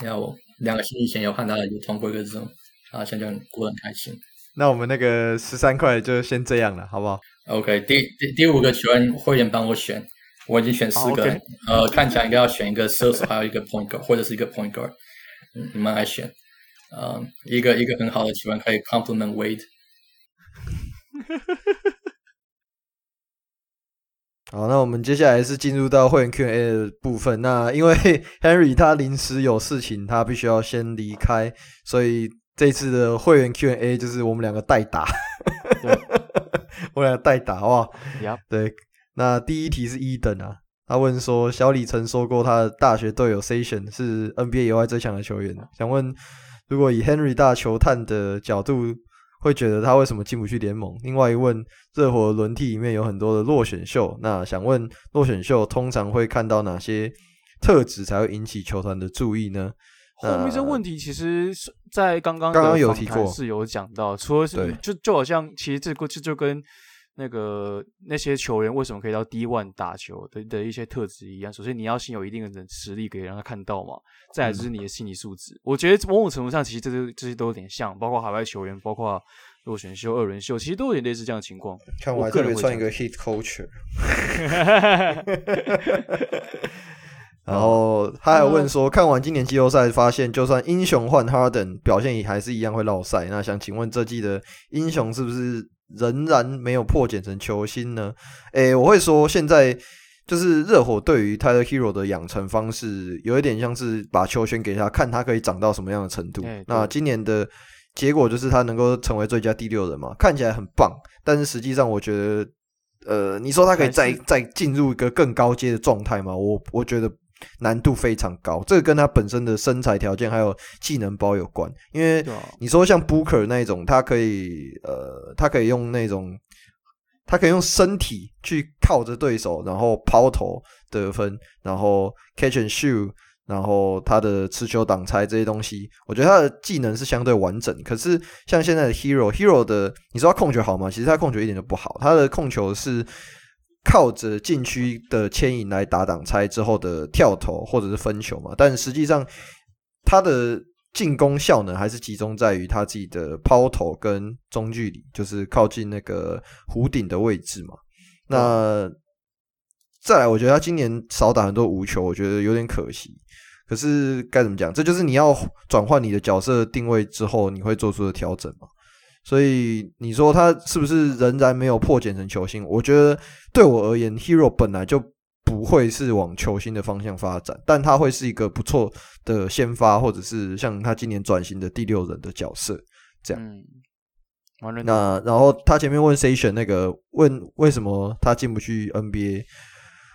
然后两个星期前有看到有通过一个这种，啊，现在就过得很开心。那我们那个十三块就先这样了，好不好？OK，第第第五个球员会员帮我选，我已经选四个，oh, okay. 呃，看起来应该要选一个射手，还有一个 point guard 或者是一个 point guard，嗯，你们来选，呃，一个一个很好的球员可以 complement Wade。<laughs> 好，那我们接下来是进入到会员 Q&A 的部分。那因为 <laughs> Henry 他临时有事情，他必须要先离开，所以这次的会员 Q&A 就是我们两个代打。<laughs> 我们两个代打，好不好.对。那第一题是一等啊，他问说，小李曾说过他的大学队友 Sation 是 NBA 以外最强的球员，想问如果以 Henry 大球探的角度。会觉得他为什么进不去联盟？另外一问，热火轮替里面有很多的落选秀，那想问落选秀通常会看到哪些特质才会引起球团的注意呢？后面这问题其实是在刚刚刚刚有提过，是有讲到，除了是就就好像其实这个就就跟。那个那些球员为什么可以到 D one 打球的的一些特质一样？首先你要先有一定的实力，可以让他看到嘛。再来就是你的心理素质。嗯、我觉得某种程度上，其实这些这些都有点像，包括海外球员，包括落选秀、二轮秀，其实都有点类似这样的情况。看我还特别穿一个 Heat Culture。<laughs> 然后他还有问说，看完今年季后赛，发现就算英雄换哈登，表现也还是一样会落赛。那想请问这季的英雄是不是仍然没有破茧成球星呢？诶，我会说现在就是热火对于 Tyler Herro 的养成方式，有一点像是把球权给他，看他可以长到什么样的程度。那今年的结果就是他能够成为最佳第六人嘛，看起来很棒，但是实际上我觉得，呃，你说他可以再再进入一个更高阶的状态吗？我我觉得。难度非常高，这个跟他本身的身材条件还有技能包有关。因为你说像 Booker 那种，他可以呃，他可以用那种，他可以用身体去靠着对手，然后抛投得分，然后 catch and shoot，然后他的持球挡拆这些东西，我觉得他的技能是相对完整。可是像现在的 Herro，Herro 的，你说他控球好吗？其实他控球一点都不好，他的控球是。靠着禁区的牵引来打挡拆之后的跳投或者是分球嘛，但实际上他的进攻效能还是集中在于他自己的抛投跟中距离，就是靠近那个弧顶的位置嘛。那再来，我觉得他今年少打很多无球，我觉得有点可惜。可是该怎么讲？这就是你要转换你的角色定位之后，你会做出的调整嘛。所以你说他是不是仍然没有破茧成球星？我觉得对我而言，Herro 本来就不会是往球星的方向发展，但他会是一个不错的先发，或者是像他今年转型的第六人的角色这样。嗯、那然后他前面问谁选那个问为什么他进不去 NBA？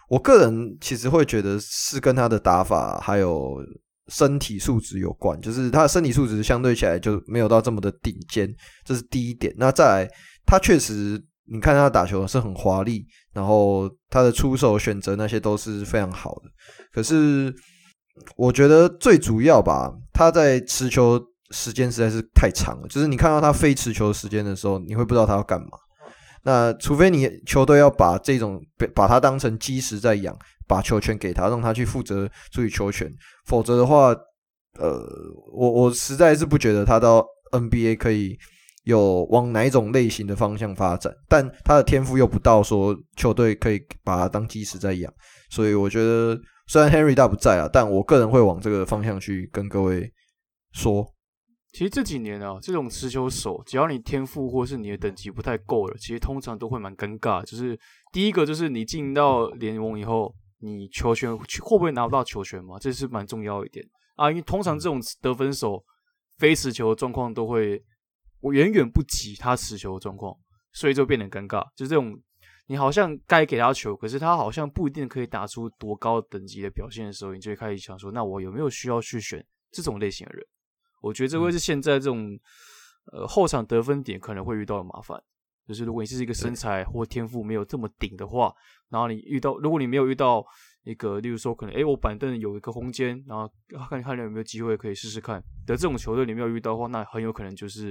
我个人其实会觉得是跟他的打法还有。身体素质有关，就是他的身体素质相对起来就没有到这么的顶尖，这是第一点。那再来，他确实，你看他打球是很华丽，然后他的出手选择那些都是非常好的。可是我觉得最主要吧，他在持球时间实在是太长了，就是你看到他非持球时间的时候，你会不知道他要干嘛。那除非你球队要把这种把他当成基石在养。把球权给他，让他去负责处理球权，否则的话，呃，我我实在是不觉得他到 NBA 可以有往哪一种类型的方向发展。但他的天赋又不到说球队可以把他当基石在养，所以我觉得虽然 Henry 大不在啊，但我个人会往这个方向去跟各位说。其实这几年啊，这种持球手，只要你天赋或是你的等级不太够了，其实通常都会蛮尴尬。就是第一个就是你进到联盟以后。你球权会不会拿不到球权嘛？这是蛮重要一点啊，因为通常这种得分手非持球的状况都会我远远不及他持球的状况，所以就变得尴尬。就这种你好像该给他球，可是他好像不一定可以打出多高等级的表现的时候，你就会开始想说，那我有没有需要去选这种类型的人？我觉得这会是现在这种呃后场得分点可能会遇到的麻烦。就是如果你是一个身材或天赋没有这么顶的话，然后你遇到，如果你没有遇到一个，例如说可能，诶，我板凳有一个空间，然后看看你有没有机会可以试试看的这种球队，你没有遇到的话，那很有可能就是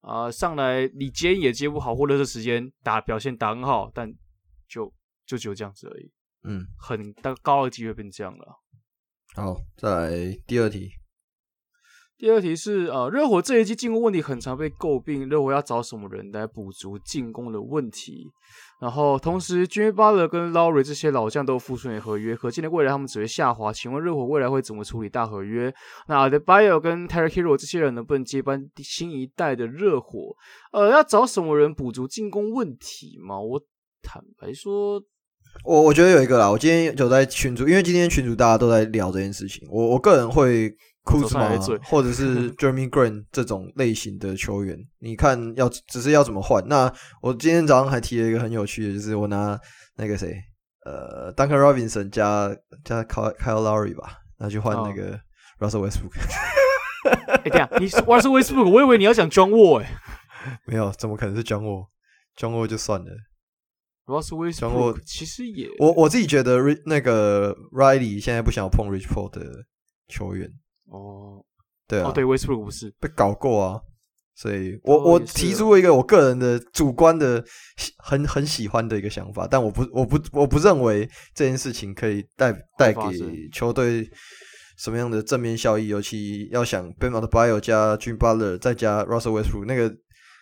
啊、呃，上来你接也接不好，或者是时间打表现打很好，但就就只有这样子而已。嗯，很大高的机会变这样了。好，再来第二题。第二题是呃，热火这一季进攻问题很常被诟病，热火要找什么人来补足进攻的问题？然后同时，Jimmy Butler 跟 Lowry 这些老将都付出了合约，可见的未来他们只会下滑。请问热火未来会怎么处理大合约？那 Adebayo 跟 Tyler Herro 这些人能不能接班新一代的热火？呃，要找什么人补足进攻问题吗？我坦白说，我我觉得有一个啦。我今天有在群主，因为今天群主大家都在聊这件事情，我我个人会。库兹马或者是 <laughs> Jeremy Grant 这种类型的球员，你看要只是要怎么换？那我今天早上还提了一个很有趣的，就是我拿那个谁，呃，Duncan Robinson 加加 Kyle Lowry 吧，拿去换那个 Russell Westbrook。<laughs> 哎，对呀，你 Russell Westbrook，我以为你要讲 John Wall 哎，<laughs> 没有，怎么可能是 John Wall？John Wall 就算了，Russell Westbrook 其实也，我我自己觉得那个 Riley 现在不想要碰 Rich Paul 的球员。哦，对啊，哦对，Westbrook 不是。被搞过啊，所以我我提出了一个我个人的主观的很很喜欢的一个想法，但我不我不我不认为这件事情可以带带给球队什么样的正面效益，尤其要想 Bam Adebayo 加 Jimmy Butler 再加 Russell Westbrook 那个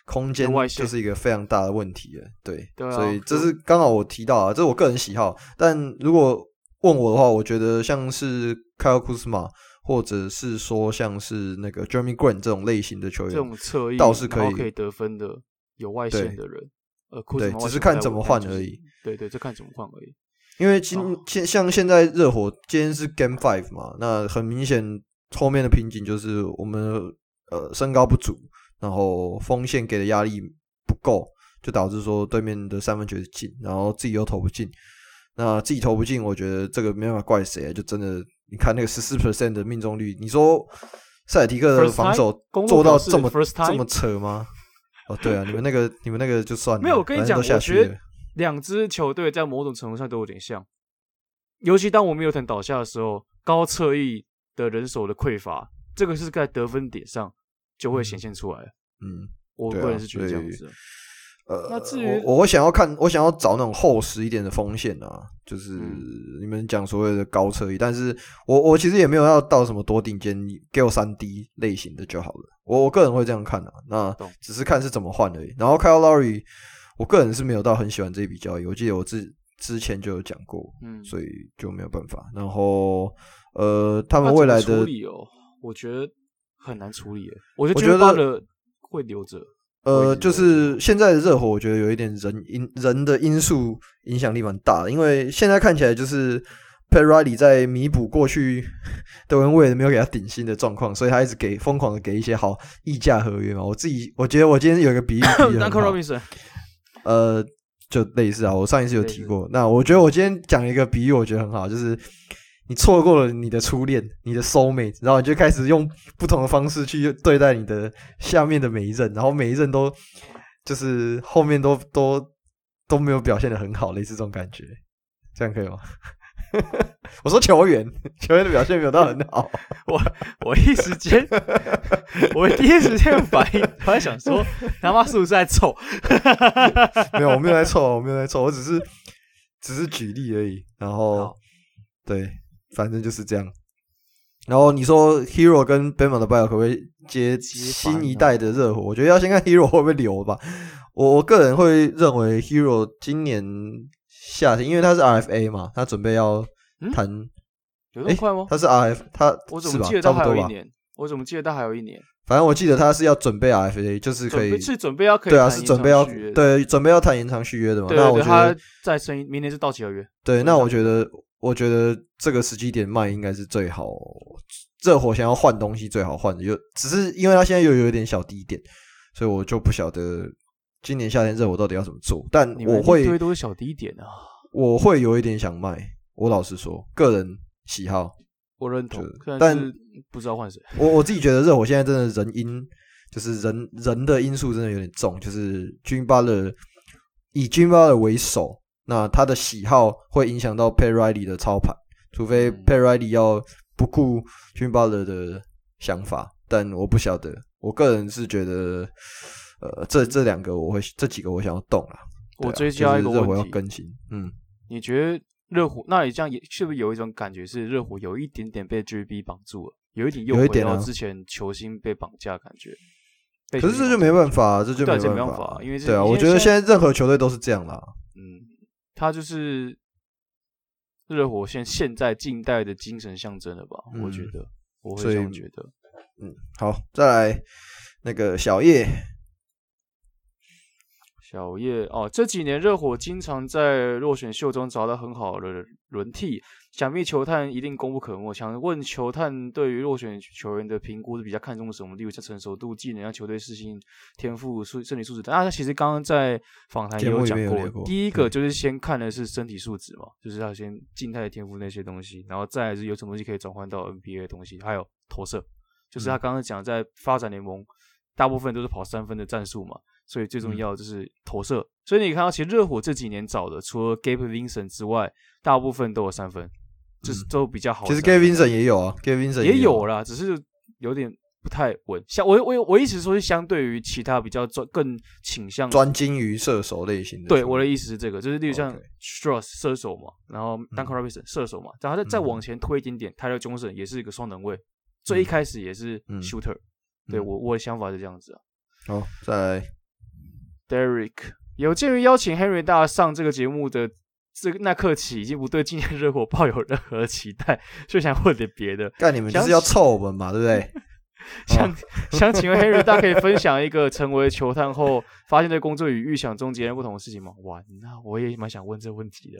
空间就是一个非常大的问题了，对，对啊，所以这是刚好我提到啊，这是我个人喜好，但如果问我的话，我觉得像是 Kyle Kuzma，或者是说像是那个 Jeremy Grant 这种类型的球员，这种侧翼倒是可以可以得分的有外线的人，呃，对，只是看怎么换而已。对对，就看怎么换而已。因为今现像现在热火今天是 Game Five 嘛，那很明显后面的瓶颈就是我们呃身高不足，然后锋线给的压力不够，就导致说对面的三分球进，然后自己又投不进。那自己投不进，我觉得这个没办法怪谁啊，就真的你看那个十四 percent 的命中率，你说塞尔提克的防守做到这么这么扯吗？哦，对啊，你们那个你们那个就算了，没有，我跟你讲，我觉得。两支球队在某种程度上都有点像，尤其当我们有 Middleton 倒下的时候，高侧翼的人手的匮乏，这个是在得分点上就会显现出来。嗯，我个人是觉得这样子。呃，那至于我，我想要看，我想要找那种厚实一点的锋线啊，就是你们讲所谓的高车翼，但是我我其实也没有要到什么多顶尖，给我三 D 类型的就好了。我我个人会这样看啊，那只是看是怎么换而已。然后 Kyle Lowry。我个人是没有到很喜欢这一笔交易，我记得我之之前就有讲过，嗯，所以就没有办法。然后，呃，他们未来的处理哦，我觉得很难处理。我觉得会留着。呃，就是现在的热火，我觉得有一点人因人的因素影响力蛮大的，因为现在看起来就是 Pat Riley 在弥补过去 <laughs> 德文为了没有给他顶薪的状况，所以他一直给疯狂的给一些好溢价合约嘛。我自己我觉得我今天有一个比喻 <coughs> 呃，就类似啊，我上一次有提过。那我觉得我今天讲一个比喻，我觉得很好，就是你错过了你的初恋，你的 soul mate，然后你就开始用不同的方式去对待你的下面的每一任，然后每一任都就是后面都都都没有表现的很好，类似这种感觉，这样可以吗？<laughs> 我说球员，球员的表现没有到很好。我我一时间，<laughs> 我第一时间反应，我在想说，他妈是不是在凑？<laughs> 没有，我没有在凑，我没有在凑，我只是只是举例而已。然后，对，反正就是这样。然后你说 Hero 跟 Bam Adebayo 可不可以接新一代的热火？我觉得要先看 <laughs> Hero 会不会留吧。我我个人会认为 Hero 今年。夏天，因为他是 RFA 嘛，他准备要谈、嗯，有那么快吗？他是 RF，他我怎么记得他还有一年？我怎么记得他还有一年？反正我记得他是要准备 RFA，就是可以是准备要可以对啊，是准备要对准备要谈延长续约的嘛。对，那我觉得再生，明年是到期合约。对，那我觉得我觉得这个时机点卖应该是最好。热火想要换东西最好换的，就只是因为他现在又有一点小低点，所以我就不晓得。今年夏天热火到底要怎么做？但我会一堆都是小低点啊，我会有一点想卖。我老实说，个人喜好，我认同。但不知道换谁。我我自己觉得热火现在真的人因就是人人的因素真的有点重，就是 Jimmy Butler 以 Jimmy Butler 为首，那他的喜好会影响到 Pat Riley 的操盘，除非 Pat Riley 要不顾 Jimmy Butler 的想法，但我不晓得。我个人是觉得。呃，这这两个我会，这几个我想要动了。我追加一个问题，热火要更新。嗯，你觉得热火那你这样也是不是有一种感觉是热火有一点点被 GB 绑住了，有一点又回到之前球星被绑架的感觉？可是这就没办法，这就没办法，因为对啊，我觉得现在任何球队都是这样啦。嗯，他就是热火现现在近代的精神象征了吧？我觉得，我会这样觉得。嗯，好，再来那个小叶。小叶哦，这几年热火经常在落选秀中找到很好的轮替，想必球探一定功不可没。想问球探对于落选球员的评估是比较看重什么？例如像成熟度、技能、像球队适应、天赋、素身体素质等。他其实刚刚在访谈也有讲过，过，第一个就是先看的是身体素质嘛，就是要先静态的天赋那些东西，然后再来是有什么东西可以转换到 NBA 的东西，还有投射，就是他刚刚讲在发展联盟，大部分都是跑三分的战术嘛。所以最重要就是投射，嗯、所以你看到其实热火这几年找的，除了 Gabe Vincent 之外，大部分都有三分，嗯、就是都比较好。其实 Gabe Vincent 也有啊，Gabe Vincent 也有啦，只是有点不太稳。像我我我意思说是相对于其他比较专更倾向专精于射手类型的。对，我的意思是这个，就是例如像 Strus 射手嘛，然后 Duncan Robinson 射手嘛，然后再再往前推一点点，Tyler Johnson 也是一个双能卫，最一开始也是 Shooter。对我我的想法是这样子啊。好，再来。Derek，有鉴于邀请 Henry 大上这个节目的这个那刻起已经不对今天热火抱有任何期待，所以想问点别的。干你们就是要臭我们嘛，对不对？<laughs> 想想请问 Henry，大可以分享一个 <laughs> 成为球探后发现对工作与预想中截然不同的事情吗？哇，那我也蛮想问这个问题的。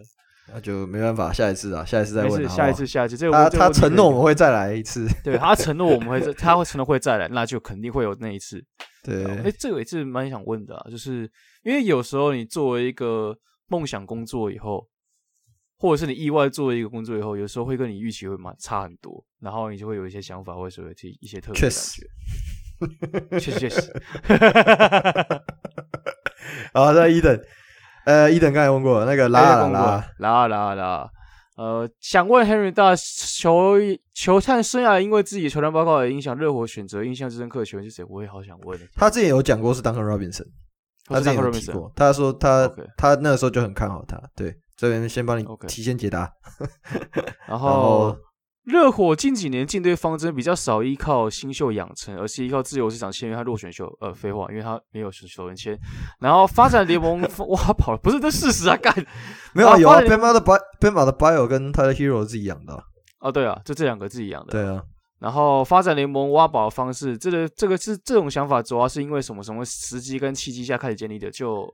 那就没办法，下一次啊，下一次再问。没事，下一次，下一次。这个他他承诺我们会再来一次。<laughs> 对，他承诺我们会，他会承诺会再来，那就肯定会有那一次。<laughs> 对，哎、欸，这个也是蛮想问的啊，就是因为有时候你作为一个梦想工作以后，或者是你意外做了一个工作以后，有时候会跟你预期会蛮差很多，然后你就会有一些想法，或者有一些特别感觉。确实，<laughs> 确实，确实。好，再一等。呃，伊等刚才问过那个拉拉拉拉拉拉，呃，想问 Henry 大球球探生涯，因为自己球探报告的影响，热火选择印象最深刻的球员是谁？我也好想问。他之前有讲过是 Duncan Robinson，他之前有提过，他说他他那个时候就很看好他。对，这边先帮你提前解答。<laughs> 然后。热火近几年进队方针比较少依靠新秀养成，而是依靠自由市场签约和落选秀。呃，废话，因为他没有球员签。然后发展联盟挖宝，不是这事实啊，干 <laughs> 没有啊有啊，Bam Adebayo 跟 Tyler Herro 自己养的。啊，对啊，就这两个自己养的。对啊。然后发展联盟挖宝的方式，这个这个是这种想法，主要是因为什么什么时机跟契机下开始建立的。就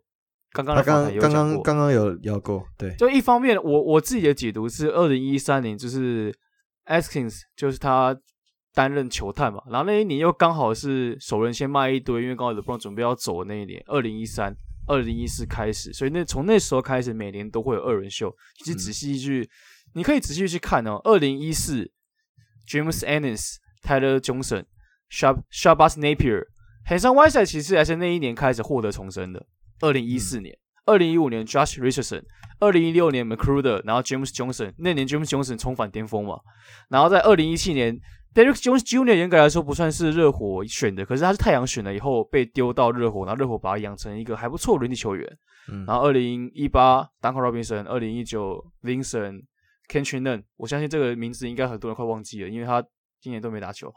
刚刚他刚刚刚刚刚有聊过，对。就一方面，我我自己的解读是，二零一三年就是。Askins 就是他担任球探嘛，然后那一年又刚好是首轮先卖一堆，因为刚好 LeBron 准备要走的那一年，二零一三、二零一四开始，所以那从那时候开始，每年都会有二轮秀。其实仔细去，嗯、你可以仔细去看哦。二零一四，James Ennis、Tyler Johnson、Shab Shabazz Napier、Hassan Whiteside 其实还是那一年开始获得重生的。二零一四年。嗯二零一五年，Josh Richardson，二零一六年，McGruder，然后 James Johnson，那年 James Johnson 重返巅峰嘛。然后在二零一七年，Derrick Jones Jr. 严格来说不算是热火选的，可是他是太阳选了以后被丢到热火，然后热火把他养成一个还不错的轮替球员。嗯、然后二零一八，Duncan Robinson，二零一九，Vincent，Kendrick Nunn，我相信这个名字应该很多人快忘记了，因为他。今年都没打球，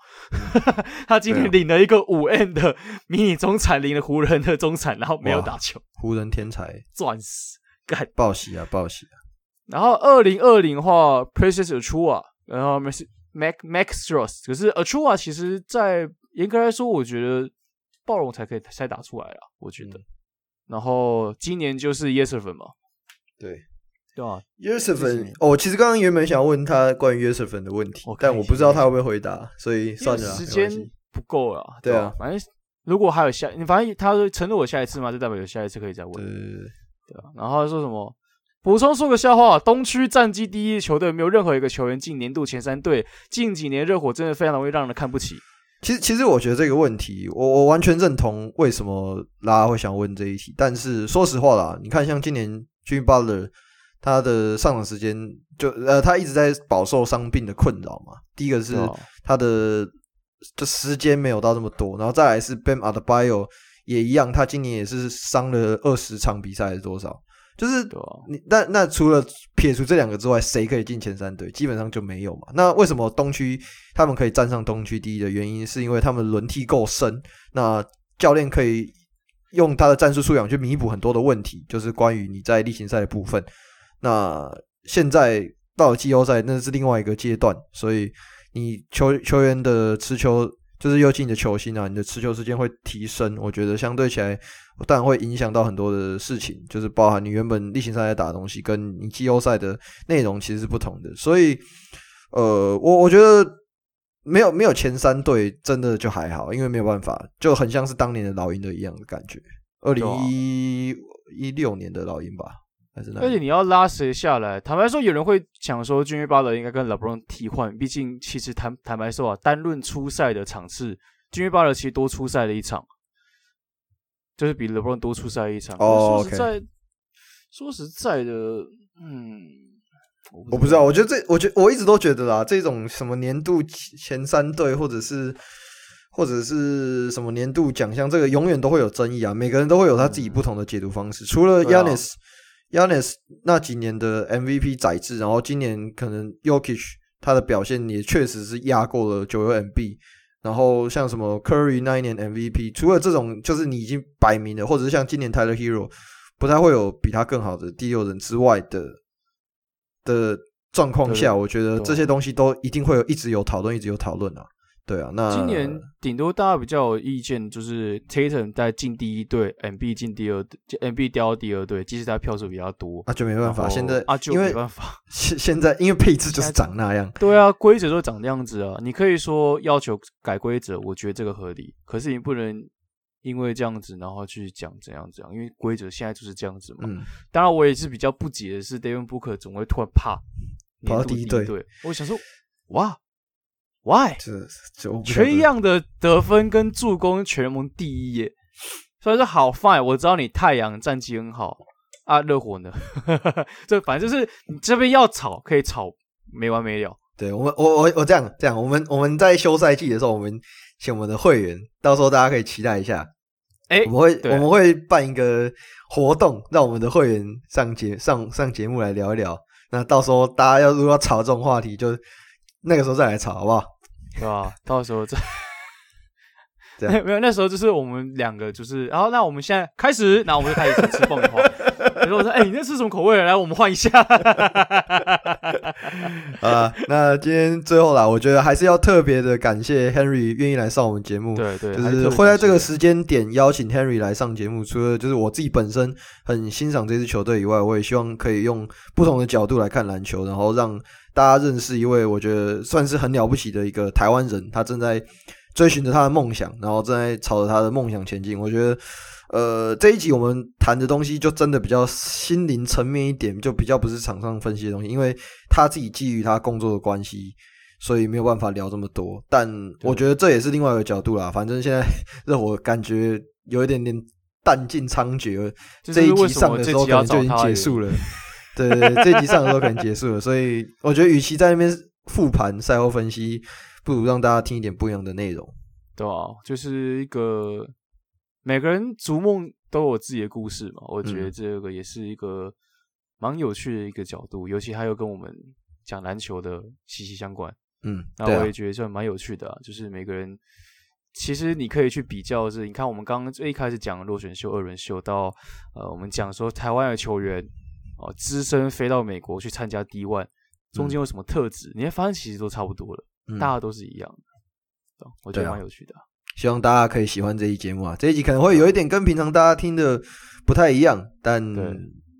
<laughs> 他今年领了一个五 N 的迷你中产，领了湖人的中产，然后没有打球。湖人天才，钻石，干 <laughs> 报喜啊，报喜啊！然后二零二零的话，Precious Achiuwa，然后 Max Max Strus，可是 Achiuwa 其实，在严格来说，我觉得暴龙才可以才打出来啊，我觉得。嗯、然后今年就是 Yurtseven 嘛，对。对啊，Yurtseven 哦，其实刚刚原本想要问他关于 Yurtseven 的问题，但我不知道他会不会回答，所以算了，时间不够了。对啊，反正如果还有下，你反正他说承诺我下一次嘛，就代表有下一次可以再问。对对啊，然后他说什么？补充说个笑话，东区战绩第一的球队没有任何一个球员进年度前三队。近几年热火真的非常容易让人看不起。其实，其实我觉得这个问题，我我完全认同为什么大家会想问这一题。但是说实话啦，你看像今年 Jimmy Butler。他的上场时间就呃，他一直在饱受伤病的困扰嘛。第一个是他的这时间没有到这么多，然后再来是 Bam Adebayo 也一样，他今年也是伤了二十场比赛还是多少？就是你那那除了撇除这两个之外，谁可以进前三队？基本上就没有嘛。那为什么东区他们可以站上东区第一的原因，是因为他们轮替够深，那教练可以用他的战术素养去弥补很多的问题，就是关于你在例行赛的部分。那现在到了季后赛，那是另外一个阶段，所以你球球员的持球，就是尤其你的球星啊，你的持球时间会提升。我觉得相对起来，当然会影响到很多的事情，就是包含你原本例行赛在打的东西，跟你季后赛的内容其实是不同的。所以，呃，我我觉得没有没有前三队真的就还好，因为没有办法，就很像是当年的老鹰的一样的感觉，二零一六年的老鹰吧。而且你要拉谁下来？坦白说，有人会想说，Jimmy Butler 应该跟 LeBron 替换。毕竟，其实坦坦白说啊，单论出赛的场次，Jimmy Butler 其实多出赛了一场，就是比 LeBron 多出赛一场。哦，说实在，说实在的，嗯，我不知道。我觉得这，我觉得我一直都觉得啦，这种什么年度前三队，或者是或者是什么年度奖项，这个永远都会有争议啊。每个人都会有他自己不同的解读方式。除了 Giannis。Giannis 那几年的 MVP 载制，然后今年可能 Jokic 他的表现也确实是压过了九六 MB，然后像什么 Curry 那一年 MVP，除了这种就是你已经摆明了，或者是像今年 Tyler Herro 不太会有比他更好的第六人之外的的状况下，我觉得这些东西都一定会有一直有讨论，一直有讨论啊。对啊，那今年顶多大家比较有意见，就是 Tatum 在进第一队，MB 进第二队，MB 掉到第二队，即使他票数比较多，那就没办法。现在啊，就没办法。现 <laughs> 现在因为配置就是长那样。<laughs> 对啊，规则都长那样子啊。你可以说要求改规则，我觉得这个合理。可是你不能因为这样子，然后去讲怎样怎样，因为规则现在就是这样子嘛。嗯。当然，我也是比较不解的是，Devin Booker 总会突然怕跑到第一队。我想说，哇。Why？这这全一样的得分跟助攻全联盟第一耶，所以说好 fine。我知道你太阳战绩很好啊，热火呢？<laughs> 这反正就是你这边要吵可以吵没完没了。对我们，我我我这样这样，我们我们在休赛季的时候，我们请我们的会员，到时候大家可以期待一下。哎、欸，我们会对我们会办一个活动，让我们的会员上节上上节目来聊一聊。那到时候大家要如果要吵这种话题，就那个时候再来吵，好不好？对吧？到时候再这样 <laughs> 没有，那时候就是我们两个，就是然后那我们现在开始，那我们就开始吃爆米花。然后我说：“哎、欸，你那吃什么口味？来，我们换一下。<laughs> ”啊，那今天最后啦，我觉得还是要特别的感谢 Henry 愿意来上我们节目。对对，就是会在这个时间点邀请 Henry 来上节目。除了就是我自己本身很欣赏这支球队以外，我也希望可以用不同的角度来看篮球，然后让。大家认识一位，我觉得算是很了不起的一个台湾人，他正在追寻着他的梦想，然后正在朝着他的梦想前进。我觉得，呃，这一集我们谈的东西就真的比较心灵层面一点，就比较不是场上分析的东西，因为他自己基于他工作的关系，所以没有办法聊这么多。但我觉得这也是另外一个角度啦。反正现在热火感觉有一点点弹尽仓绝，这一集上的时候可能就已经结束了。对对对，这集上的时候可能结束了，所以我觉得，与其在那边复盘赛后分析，不如让大家听一点不一样的内容。对啊，就是一个每个人逐梦都有自己的故事嘛。我觉得这个也是一个蛮有趣的一个角度，嗯、尤其还有跟我们讲篮球的息息相关。嗯，那我也觉得这蛮有趣的、啊，就是每个人其实你可以去比较，是你看我们刚刚最一开始讲落选秀、二轮秀，到呃，我们讲说台湾的球员。哦，资深飞到美国去参加 D One，中间有什么特质？嗯、你会发现其实都差不多了，嗯、大家都是一样的，我觉得蛮有趣的、啊。希望大家可以喜欢这一节目啊！这一集可能会有一点跟平常大家听的不太一样，但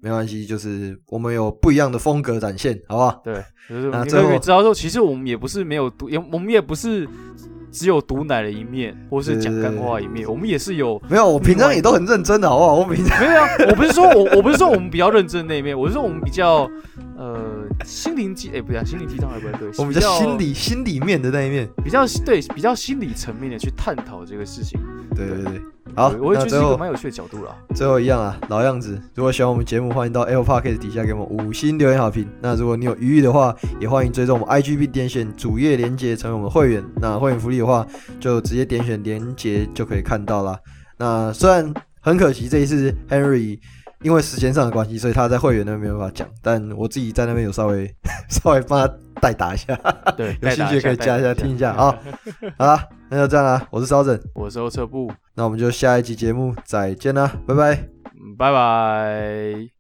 没关系，就是我们有不一样的风格展现，好不好？对，就是 <laughs> 那最后你知道说，其实我们也不是没有读，也我们也不是。只有毒奶的一面，或是讲干话一面，我们也是有。没有，我平常也都很认真的，好不好？我平常没有啊，我不是说我，我不是说我们比较认真的那一面，我是说我们比较呃心灵鸡，哎、欸，不对，心灵鸡汤还不对，我们比较心理心里面的那一面，比较对，比较心理层面的去探讨这个事情。对对对。好，我也觉得是一个蛮有趣的角度了。最后一样啊，老样子，如果喜欢我们节目，欢迎到 Apple Podcast 底下给我们五星留言好评。那如果你有余裕的话，也欢迎追踪我们 IGB 点选主页连接成为我们会员。那会员福利的话，就直接点选连接就可以看到啦。那虽然很可惜这一次 Henry 因为时间上的关系，所以他在会员那边没有办法讲，但我自己在那边有稍微 <laughs> 稍微帮他代打一下。对，<laughs> 有兴趣可以加一下听一下啊。好 <laughs> 了，那就这样啦。我是烧枕，我是欧车部。那我们就下一集节目再见啦，拜拜，拜拜。